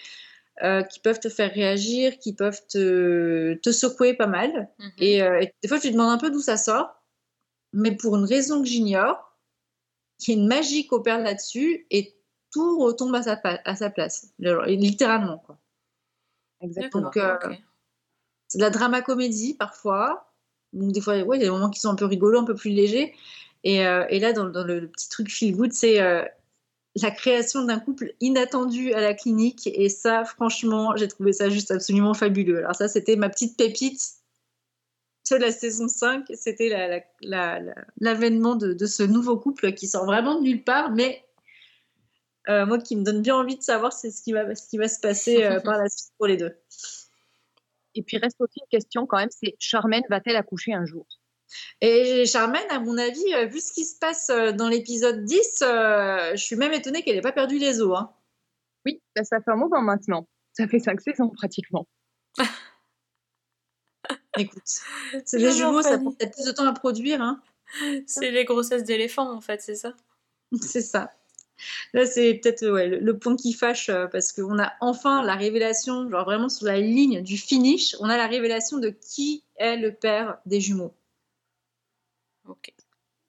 euh, qui peuvent te faire réagir, qui peuvent te, te secouer pas mal. Et, euh, et des fois, tu te demandes un peu d'où ça sort, mais pour une raison que j'ignore, il y a une magie qui opère là-dessus et tout retombe à sa, pa- à sa place, littéralement. Quoi. Exactement. Donc, euh, c'est de la drama comédie parfois. Donc, des fois, ouais, il y a des moments qui sont un peu rigolos, un peu plus légers. Et, euh, et là, dans, dans le, le petit truc feel good, c'est euh, la création d'un couple inattendu à la clinique. Et ça, franchement, j'ai trouvé ça juste absolument fabuleux. Alors, ça, c'était ma petite pépite de la saison 5. C'était la- la- la- la- l'avènement de, de ce nouveau couple qui sort vraiment de nulle part, mais euh, moi qui me donne bien envie de savoir c'est ce qui va, ce qui va se passer euh, par la suite pour les deux. Et puis reste aussi une question quand même, c'est Charmaine va-t-elle accoucher un jour? Et Charmaine, à mon avis, euh, vu ce qui se passe euh, dans l'épisode 10, euh, je suis même étonnée qu'elle n'ait pas perdu les os. hein. Oui, bah, ça fait un moment maintenant. Ça fait cinq saisons pratiquement. Écoute, c'est les jumeaux, ça prend peut-être plus de temps à produire. Hein. C'est les grossesses d'éléphants, en fait, c'est ça? C'est ça. Là, c'est peut-être ouais, le, le point qui fâche euh, parce qu'on a enfin la révélation, genre vraiment sur la ligne du finish, on a la révélation de qui est le père des jumeaux. Ok.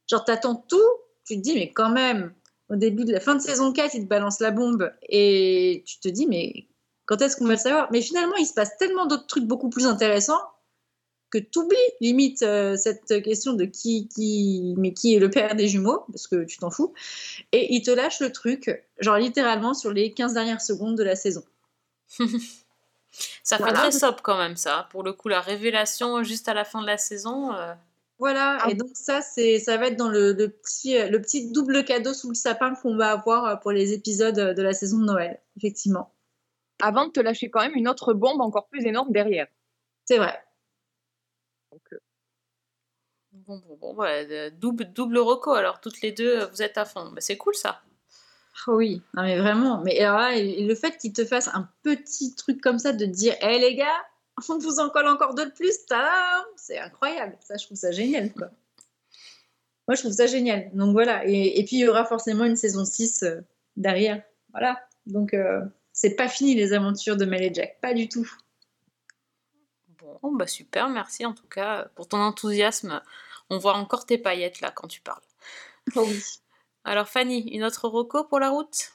Genre, t'attends tout, tu te dis, mais quand même, au début de la fin de saison 4, il te balance la bombe et tu te dis, mais quand est-ce qu'on va le savoir? Mais finalement, il se passe tellement d'autres trucs beaucoup plus intéressants que tu oublies limite euh, cette question de qui, qui, mais qui est le père des jumeaux, parce que tu t'en fous, et il te lâche le truc, genre littéralement sur les 15 dernières secondes de la saison. Ça fait Voilà. très soap quand même, ça. Pour le coup, la révélation juste à la fin de la saison. euh, Voilà, et donc ça, c'est, ça va être dans le, le petit, le petit double cadeau sous le sapin qu'on va avoir euh, pour les épisodes de la saison de Noël, effectivement. Avant de te lâcher quand même une autre bombe encore plus énorme derrière. C'est vrai. Bon, bon, bon, ouais, euh, double, double reco, alors toutes les deux, euh, vous êtes à fond. Bah, c'est cool ça. Oh oui, non mais vraiment. Mais alors là, et le fait qu'il te fasse un petit truc comme ça, de te dire, hé les gars, on vous en colle encore deux de plus, c'est incroyable. Ça, je trouve ça génial, quoi. Moi, je trouve ça génial. Donc voilà. Et, et puis, il y aura forcément une saison 6 euh, derrière. Voilà. Donc, euh, c'est pas fini les aventures de Mel et Jack. Pas du tout. Bon, bah super, merci en tout cas pour ton enthousiasme. On voit encore tes paillettes là quand tu parles. Oh oui. Alors Fanny, une autre roco pour la route?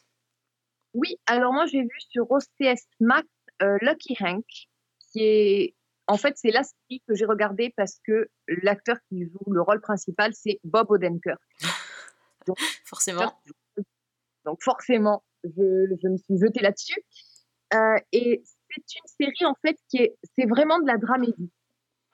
Oui, alors moi j'ai vu sur OCS Max euh, Lucky Hank, qui est en fait c'est la série que j'ai regardée parce que l'acteur qui joue le rôle principal c'est Bob Odenkirk. Donc, Forcément. donc forcément, je, je me suis jetée là-dessus. Euh, et c'est une série en fait qui est, c'est vraiment de la dramédie.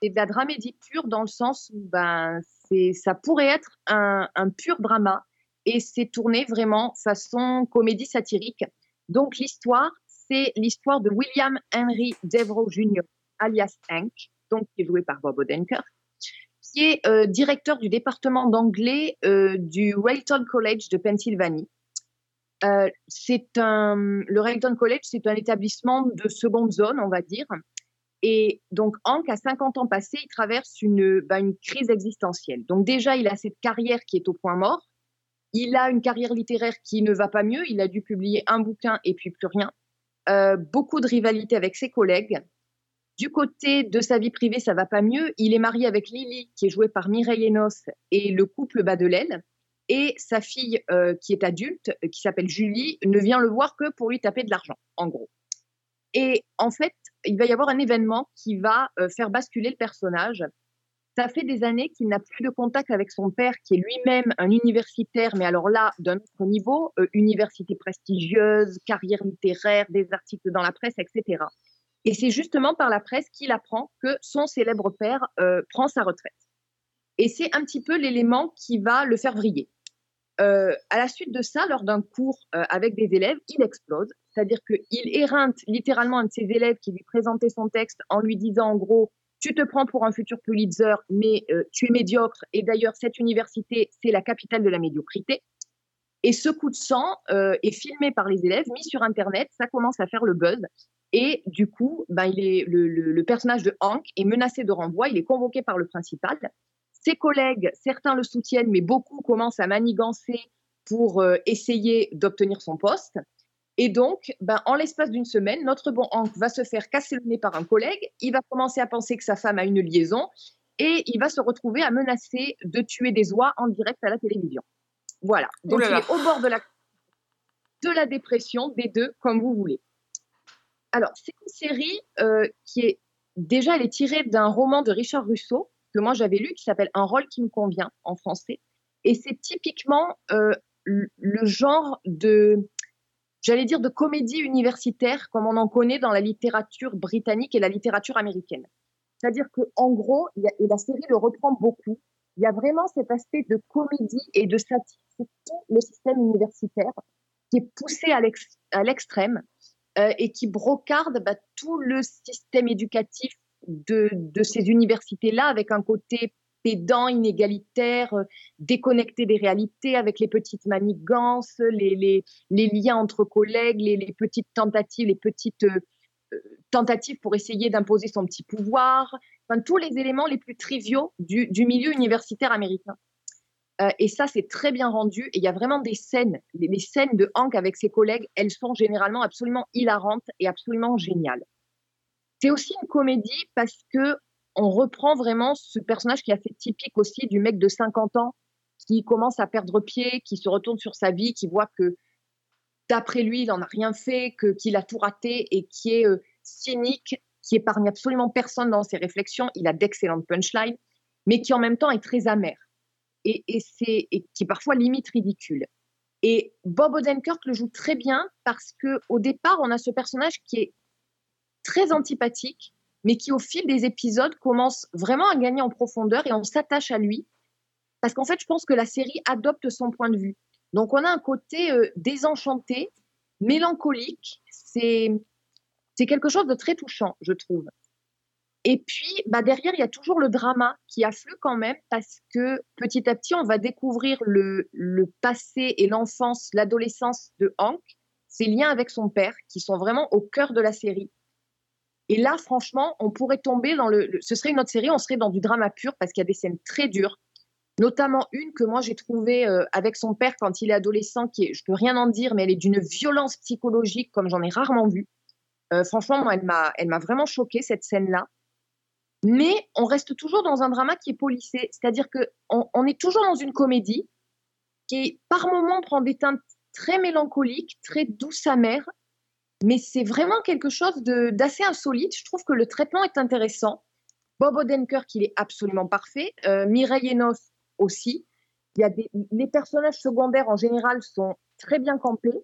C'est de la dramédie pure dans le sens où ben c'est, ça pourrait être un, pur drama et c'est tourné vraiment façon comédie satirique. Donc l'histoire, c'est l'histoire de William Henry Devereux Jr. alias Hank, donc qui est joué par Bob Odenkirk, qui est euh, directeur du département d'anglais euh, du Rayton College de Pennsylvanie. Euh, c'est un, le Rayton College, c'est un établissement de seconde zone, on va dire. Et donc, Hank, à 50 ans passés, il traverse une, bah, une crise existentielle. Donc, déjà, il a cette carrière qui est au point mort. Il a une carrière littéraire qui ne va pas mieux. Il a dû publier un bouquin et puis plus rien. Euh, beaucoup de rivalité avec ses collègues. Du côté de sa vie privée, ça va pas mieux. Il est marié avec Lily, qui est jouée par Mireille Enos, et le couple bat de l'aile. Et sa fille, euh, qui est adulte, euh, qui s'appelle Julie, ne vient le voir que pour lui taper de l'argent, en gros. Et en fait, il va y avoir un événement qui va euh, faire basculer le personnage. Ça fait des années qu'il n'a plus de contact avec son père, qui est lui-même un universitaire, mais alors là, d'un autre niveau, université prestigieuse, carrière littéraire, des articles dans la presse, etc. Et c'est justement par la presse qu'il apprend que son célèbre père prend sa retraite. Et c'est un petit peu l'élément qui va le faire vriller. Euh, à la suite de ça, lors d'un cours euh, avec des élèves, il explose. C'est-à-dire qu'il éreinte littéralement un de ses élèves qui lui présentait son texte en lui disant en gros, tu te prends pour un futur Pulitzer, mais euh, tu es médiocre. Et d'ailleurs, cette université, c'est la capitale de la médiocrité. Et ce coup de sang est filmé par les élèves, mis sur Internet. Ça commence à faire le buzz. Et du coup, ben, le personnage de Hank est menacé de renvoi. Il est convoqué par le principal. Ses collègues, certains le soutiennent, mais beaucoup commencent à manigancer pour euh, essayer d'obtenir son poste. Et donc, ben, en l'espace d'une semaine, notre bon Hank va se faire casser le nez par un collègue. Il va commencer à penser que sa femme a une liaison et il va se retrouver à menacer de tuer des oies en direct à la télévision. Voilà. Donc, Ouh là il là. est au bord de la, de la dépression, des deux, comme vous voulez. Alors, c'est une série euh, qui est déjà, elle est tirée d'un roman de Richard Russo que moi j'avais lu qui s'appelle Un rôle qui me convient en français. Et c'est typiquement euh, le genre de, j'allais dire, de comédie universitaire comme on en connaît dans la littérature britannique et la littérature américaine. C'est-à-dire que en gros, et la série le reprend beaucoup, il y a vraiment cet aspect de comédie et de satire sur tout le système universitaire qui est poussé à l'extrême euh, et qui brocarde bah, tout le système éducatif de, ces universités-là avec un côté pédant, inégalitaire, euh, déconnecté des réalités, avec les petites manigances, les, les, les liens entre collègues, les, les petites tentatives, les petites euh, tentatives pour essayer d'imposer son petit pouvoir, enfin, tous les éléments les plus triviaux du, du milieu universitaire américain. Euh, et ça, c'est très bien rendu. Et il y a vraiment des scènes, les, les scènes de Hank avec ses collègues, elles sont généralement absolument hilarantes et absolument géniales. C'est aussi une comédie parce que on reprend vraiment ce personnage qui est assez typique aussi du mec de 50 ans qui commence à perdre pied, qui se retourne sur sa vie, qui voit que d'après lui, il n'en a rien fait, que qu'il a tout raté et qui est euh, cynique, qui épargne absolument personne dans ses réflexions. Il a d'excellentes punchlines, mais qui en même temps est très amer et, c'est, qui est parfois limite ridicule. Et Bob Odenkirk le joue très bien parce que au départ, on a ce personnage qui est très antipathique, mais qui au fil des épisodes commence vraiment à gagner en profondeur et on s'attache à lui. Parce qu'en fait, je pense que la série adopte son point de vue. Donc on a un côté euh, désenchanté, mélancolique. C'est, quelque chose de très touchant, je trouve. Et puis, bah derrière, il y a toujours le drama qui afflue quand même parce que petit à petit, on va découvrir le passé et l'enfance, l'adolescence de Hank, ses liens avec son père qui sont vraiment au cœur de la série. Et là, franchement, on pourrait tomber dans le, ce serait une autre série, on serait dans du drama pur parce qu'il y a des scènes très dures. notamment une que moi j'ai trouvée euh, avec son père quand il est adolescent, qui est, je peux rien en dire, mais elle est d'une violence psychologique comme j'en ai rarement vu. Euh, franchement, moi, elle m'a, elle m'a vraiment choquée cette scène-là. Mais on reste toujours dans un drama qui est polissé, c'est-à-dire que on, on est toujours dans une comédie qui, par moments, prend des teintes très mélancoliques, très douces amères, mais c'est vraiment quelque chose d'assez insolite. Je trouve que le traitement est intéressant. Bob Odenkirk, il est absolument parfait. Euh, Mireille Enos aussi. Il y a des, les personnages secondaires en général sont très bien campés.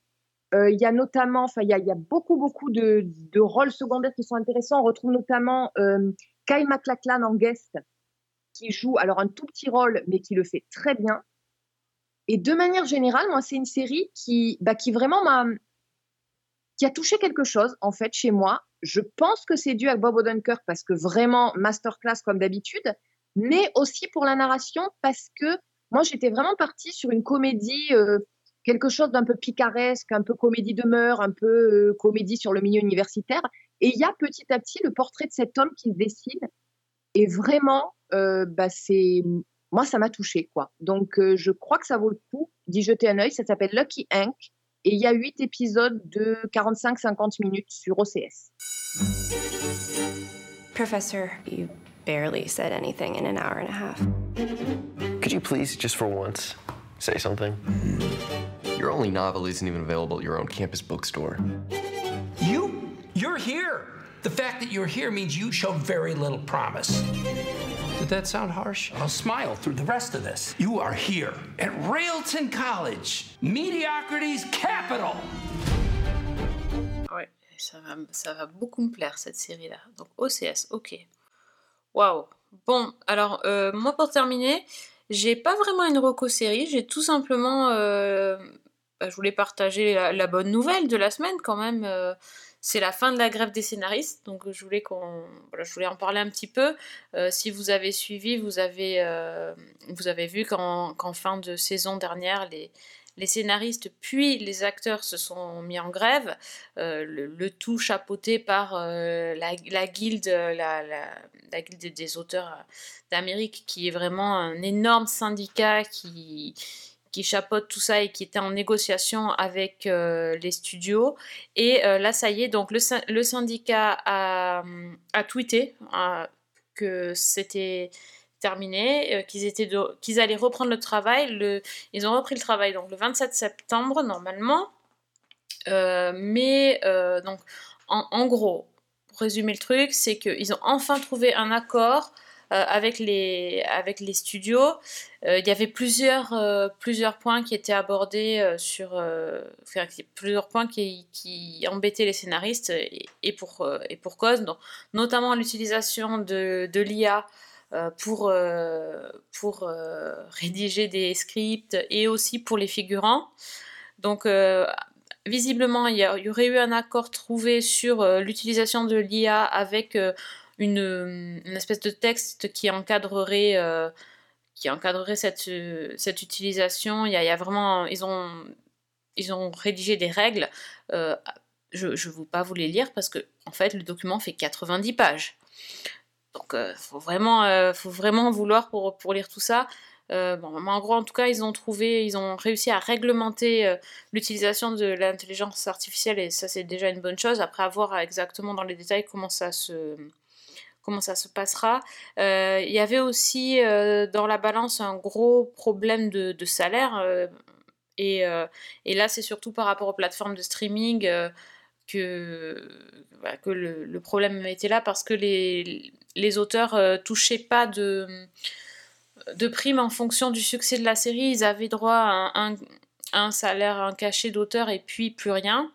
Euh, il y a notamment, enfin, il y a beaucoup, beaucoup de, de, rôles secondaires qui sont intéressants. On retrouve notamment euh, Kyle MacLachlan en guest, qui joue alors un tout petit rôle, mais qui le fait très bien. Et de manière générale, moi, c'est une série qui, bah, qui vraiment m'a, qui a touché quelque chose en fait chez moi. Je pense que c'est dû à Bob Odenkirk parce que vraiment masterclass comme d'habitude, mais aussi pour la narration parce que moi j'étais vraiment partie sur une comédie, euh, quelque chose d'un peu picaresque, un peu comédie de mœurs, un peu euh, comédie sur le milieu universitaire. Et il y a petit à petit le portrait de cet homme qui dessine. Et vraiment, euh, bah, c'est moi ça m'a touché quoi. Donc je crois que ça vaut le coup d'y jeter un œil. Ça s'appelle Lucky Hank. Et il y a huit épisodes de 45-50 minutes sur OCS. Professor, you barely said anything in an hour and a half. Could you please, just for once, say something? Your only novel isn't even available at your own campus bookstore. You? You're here! The fact that you're here means you show very little promise. Did that sound harsh? I'll smile through the rest of this. You are here at Railton College, mediocrity's capital. Ouais, ça va, ça va beaucoup me plaire cette série-là. Donc OCS, ok. Waouh. Bon, alors euh, moi pour terminer, j'ai pas vraiment une reco série, j'ai tout simplement, euh, bah, je voulais partager la, la, bonne nouvelle de la semaine quand même. Euh, c'est la fin de la grève des scénaristes, donc je voulais qu'on, voilà, je voulais en parler un petit peu. Euh, si vous avez suivi, vous avez, euh, vous avez vu qu'en, fin de saison dernière, les, scénaristes puis les acteurs se sont mis en grève, euh, le, tout chapeauté par euh, la, la, guilde, la, guilde des auteurs d'Amérique, qui est vraiment un énorme syndicat qui, qui chapeaute tout ça et qui était en négociation avec euh, les studios. Et euh, là, ça y est, donc le, syndicat a, a tweeté euh, que c'était terminé, qu'ils étaient allaient reprendre le travail. Ils ont repris le travail donc le 27 septembre normalement. mais donc en, gros, pour résumer le truc, c'est qu'ils ont enfin trouvé un accord avec, les, avec les studios. Euh, il y avait plusieurs, euh, plusieurs points qui étaient abordés sur. Plusieurs points qui, embêtaient les scénaristes et, pour, et pour cause, donc, notamment l'utilisation de, de l'IA. pour, pour rédiger des scripts et aussi pour les figurants. Donc, visiblement, il y, aurait eu un accord trouvé sur l'utilisation de l'IA avec une, une, espèce de texte qui encadrerait, euh, qui encadrerait cette, cette utilisation. Il y, a, vraiment, ils ont, ils ont rédigé des règles. Euh, je ne veux pas vous les lire parce que en fait le document fait 90 pages. Donc euh, faut vraiment, euh, faut vraiment vouloir pour, pour lire tout ça. Euh, bon, en gros, en tout cas, ils ont trouvé, ils ont réussi à réglementer euh, l'utilisation de l'intelligence artificielle et ça, c'est déjà une bonne chose. Après, à voir exactement dans les détails comment ça se, comment ça se passera. Euh, il y avait aussi euh, dans la balance un gros problème de, salaire. Euh, et, et, là, c'est surtout par rapport aux plateformes de streaming que, que le, problème était là parce que les, les auteurs touchaient pas de, de primes en fonction du succès de la série. Ils avaient droit à un, un, salaire, un cachet d'auteur et puis plus rien.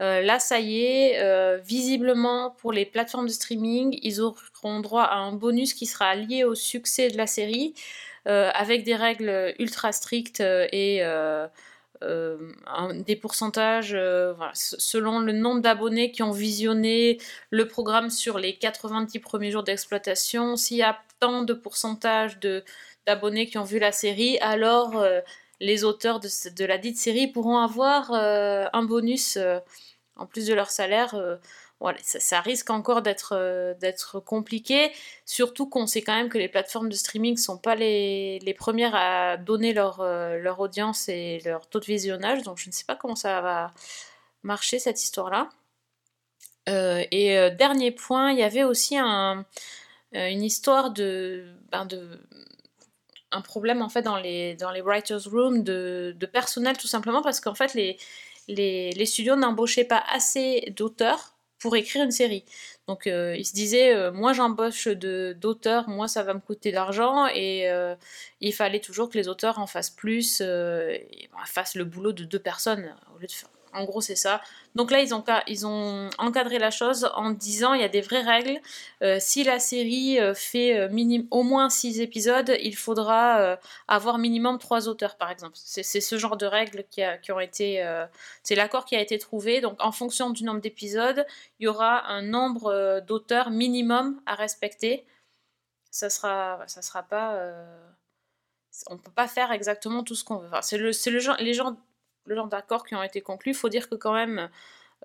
Là, ça y est, visiblement pour les plateformes de streaming, ils auront droit à un bonus qui sera lié au succès de la série, euh, avec des règles ultra strictes et un, des pourcentages selon le nombre d'abonnés qui ont visionné le programme sur les 90 premiers jours d'exploitation. S'il y a tant de pourcentage d'abonnés qui ont vu la série, alors les auteurs de, de, la dite série pourront avoir un bonus en plus de leur salaire. Ça, risque encore d'être euh, d'être compliqué, surtout qu'on sait quand même que les plateformes de streaming sont pas les, premières à donner leur, euh, leur audience et leur taux de visionnage, donc je ne sais pas comment ça va marcher cette histoire-là. Euh, et dernier point, il y avait aussi un, une histoire de, ben, de un problème en fait dans les, writers' room de, personnel tout simplement parce qu'en fait les studios n'embauchaient pas assez d'auteurs pour écrire une série. Donc euh, ils se disaient, euh, moi j'embauche d'auteurs, moi ça va me coûter de l'argent et euh, il fallait toujours que les auteurs en fassent plus, ben, fassent le boulot de deux personnes au lieu de faire. En gros, c'est ça. Donc là, ils ont, ils ont encadré la chose en disant il y a des vraies règles. Euh, si la série euh, fait euh, au moins six épisodes, il faudra avoir minimum trois auteurs, par exemple. C'est ce genre de règles qui, ont été. c'est l'accord qui a été trouvé. Donc, en fonction du nombre d'épisodes, il y aura un nombre d'auteurs minimum à respecter. Ça sera, ça sera pas. on peut pas faire exactement tout ce qu'on veut. Enfin, c'est le, le genre, les gens, le genre d'accords qui ont été conclus. Il faut dire que quand même,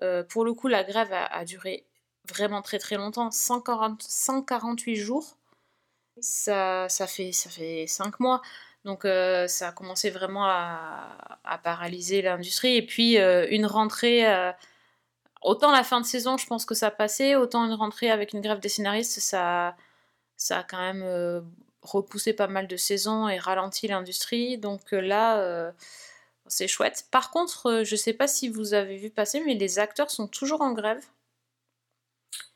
euh, pour le coup, la grève a, duré vraiment très très longtemps, 140, 148 jours. Ça, ça fait ça fait 5 mois. Donc euh, ça a commencé vraiment à, paralyser l'industrie. Et puis euh, une rentrée, autant la fin de saison, je pense que ça passait, autant une rentrée avec une grève des scénaristes, ça, ça a quand même repoussé pas mal de saisons et ralenti l'industrie. Donc là, c'est chouette. Par contre, euh, je sais pas si vous avez vu passer, mais les acteurs sont toujours en grève.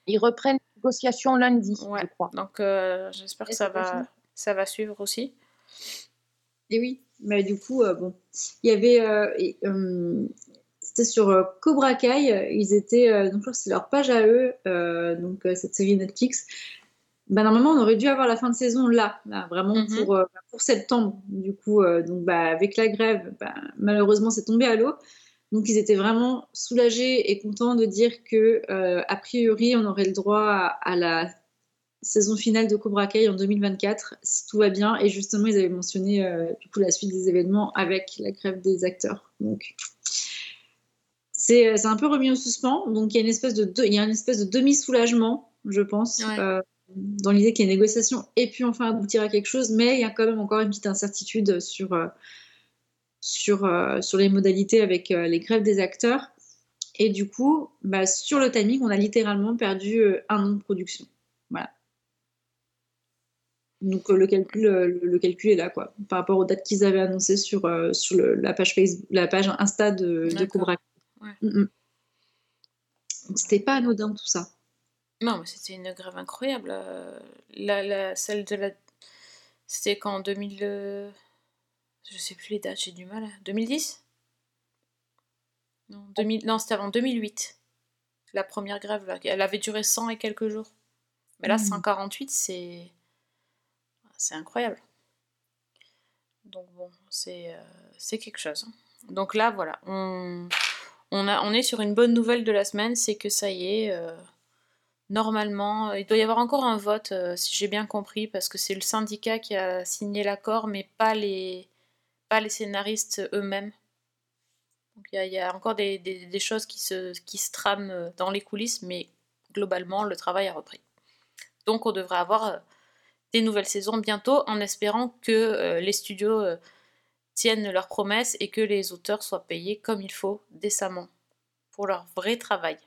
Ils reprennent les négociations lundi, je crois. Donc euh, j'espère que ça va, fini. ça va suivre aussi. Et oui, mais du coup, euh, bon, il y avait, euh, c'était sur Cobra Kai, ils étaient, donc je crois que c'est leur page à eux, donc cette série Netflix. Bah, normalement, on aurait dû avoir la fin de saison là, là vraiment pour, euh, pour septembre. Du coup, euh, donc bah, avec la grève, bah, malheureusement, c'est tombé à l'eau. Donc ils étaient vraiment soulagés et contents de dire que, euh, a priori, on aurait le droit à, à la saison finale de Cobra Kai en 2024, si tout va bien. Et justement, ils avaient mentionné du coup la suite des événements avec la grève des acteurs. Donc c'est un peu remis au suspens. Donc il y a une espèce de, de- de demi-soulagement, je pense, Ouais. Dans l'idée qu'il y ait une négociation et puis enfin aboutir à quelque chose. Mais il y a quand même encore une petite incertitude sur, euh, sur, euh, sur les modalités avec euh, les grèves des acteurs. Et du coup, bah, sur le timing, on a littéralement perdu un an de production. Voilà. Donc le calcul, le, calcul est là, quoi, par rapport aux dates qu'ils avaient annoncées sur, sur le- la, page Facebook, la page Insta de, de. Cobra. Ouais. Mm, mm. Donc c'était pas anodin tout ça. Non, mais c'était une grève incroyable. euh, La, la, celle de la. C'était quand en 2000. euh, Je sais plus les dates, j'ai du mal. 2010 Non, 2000... non c'était avant 2008. La première grève, là. Elle avait duré 100 et quelques jours. Mais là, Mhm. 148, c'est. C'est incroyable. Donc bon, c'est euh, c'est quelque chose. hein. Donc là, voilà. On, on, a, on est sur une bonne nouvelle de la semaine, c'est que ça y est. euh, Normalement, il doit y avoir encore un vote, euh, si j'ai bien compris, parce que c'est le syndicat qui a signé l'accord, mais pas les, pas les scénaristes eux-mêmes. Donc il y, a- encore des, des- choses qui se, qui se trament euh, dans les coulisses, mais globalement, le travail a repris. Donc on devrait avoir euh, des nouvelles saisons bientôt, en espérant que euh, les studios euh, tiennent leurs promesses et que les auteurs soient payés comme il faut, décemment, pour leur vrai travail.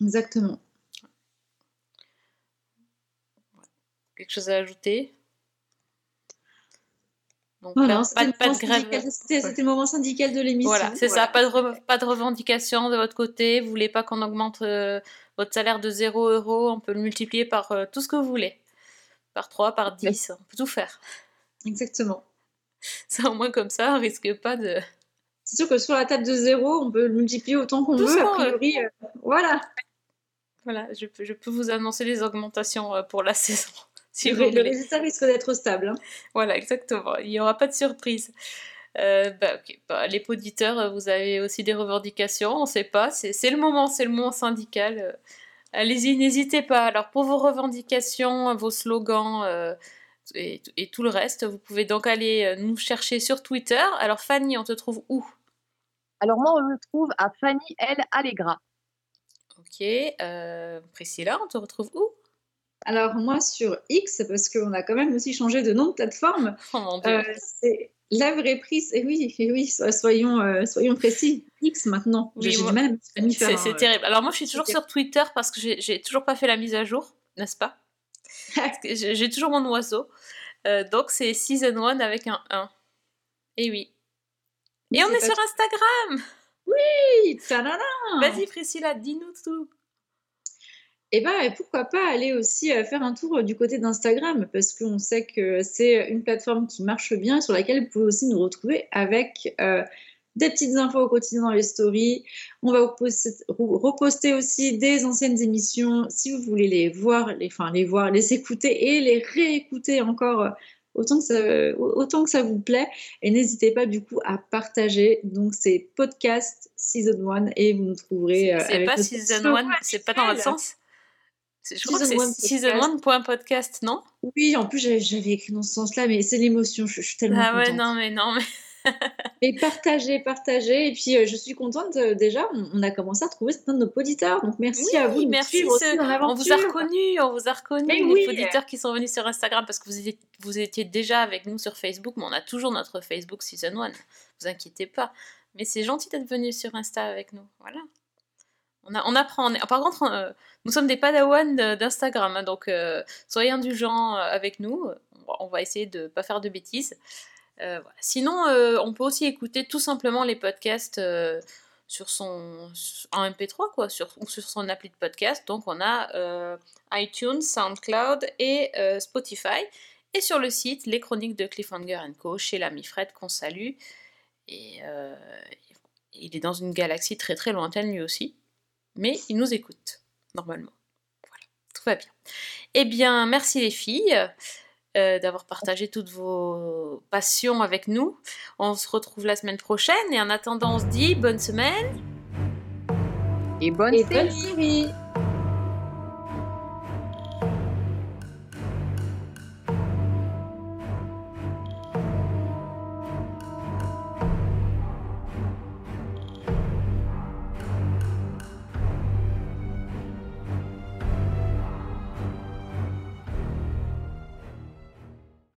Exactement. Quelque chose à ajouter? Donc, pas, de- pas grève. syndical- C'était le moment syndical de l'émission. Voilà, c'est ça, pas de, re- pas de revendication de votre côté. Vous voulez pas qu'on augmente euh, votre salaire de 0 euros, on peut le multiplier par euh, tout ce que vous voulez. Par 3, par 10, on peut tout faire. Exactement. Ça, au moins comme ça, on risque pas de. C'est sûr que sur la table de zéro, on peut le multiplier autant qu'on veut. A priori, euh, voilà. Voilà, je peux, je peux vous annoncer les augmentations pour la saison. Si le, vous le résultat risque d'être stable. hein. Voilà, exactement. Il n'y aura pas de surprise. Euh, bah. Bah, les auditeurs, euh, vous avez aussi des revendications, on ne sait pas. C'est le moment, c'est le moment syndical. euh, Allez-y, n'hésitez pas. Alors, pour vos revendications, vos slogans euh, et, et tout le reste, vous pouvez donc aller nous chercher sur Twitter. Alors, Fanny, on te trouve où? Alors moi, on me trouve à Fanny L. Allegra. Ok. euh, Priscilla, on te retrouve où? Alors moi sur X, parce qu'on a quand même aussi changé de nom de plateforme, Oh euh, c'est la vraie prise. Et oui, et oui, so- soyons, euh, soyons précis. X maintenant. Oui, J'ai moi-. C'est c'est terrible. Alors moi, je suis toujours sur Twitter parce que j'ai j'ai toujours pas fait la mise à jour, n'est-ce pas? Parce que J'ai j'ai toujours mon oiseau. Euh, donc c'est Season 1 avec un 1. Et oui. Et Mais on est sur Instagram Oui, tadadam Vas-y Priscilla, dis-nous tout. Et ben, et pourquoi pas aller aussi euh, faire un tour euh, du côté d'Instagram, parce qu'on sait que c'est une plateforme qui marche bien, sur laquelle vous pouvez aussi nous retrouver avec euh, des petites infos au quotidien dans les stories. On va reposter, re- reposter aussi des anciennes émissions, si vous voulez les voir, les, enfin les voir, les écouter et les réécouter encore autant que ça, autant que ça vous plaît. Et n'hésitez pas du coup à partager. Donc c'est podcast season 1 et vous nous trouverez. C'est pas Season slogan 1, c'est pas dans l'autre sens? Je crois que Season c'est one Season podcast. 1.podcast, non? Oui, en plus j'avais écrit dans ce sens-là, mais c'est l'émotion, je, je suis tellement Ah ouais, non mais non mais... Et partagez, partagez. Et puis euh, je suis contente euh, déjà, on, on a commencé à trouver certains de nos auditeurs. Donc merci Oui, à vous de merci, suivre ce- aussi dans on vous a reconnus, on vous a reconnus, Mais les oui. auditeurs qui sont venus sur Instagram parce que vous étiez, vous étiez déjà avec nous sur Facebook, mais on a toujours notre Facebook Season 1, vous inquiétez pas. Mais c'est gentil d'être venu sur Insta avec nous, voilà. On, apprend, par contre, euh, nous sommes des padawans d'Instagram, hein, donc euh, soyez indulgents euh, avec nous, on va, essayer de pas faire de bêtises. Sinon, on peut aussi écouter tout simplement les podcasts sur son en MP3 quoi, sur, ou sur son appli de podcast. Donc on a iTunes, SoundCloud et Spotify. Et sur le site, les chroniques de Cliffhanger Co. chez l'ami Fred qu'on salue. Et il est dans une galaxie très très lointaine lui aussi. Mais il nous écoute, normalement. Voilà, tout va bien. Eh bien, merci les filles euh, d'avoir partagé toutes vos passions avec nous. On se retrouve la semaine prochaine et en attendant, on se dit bonne semaine. Et bonne Et série. bonne série.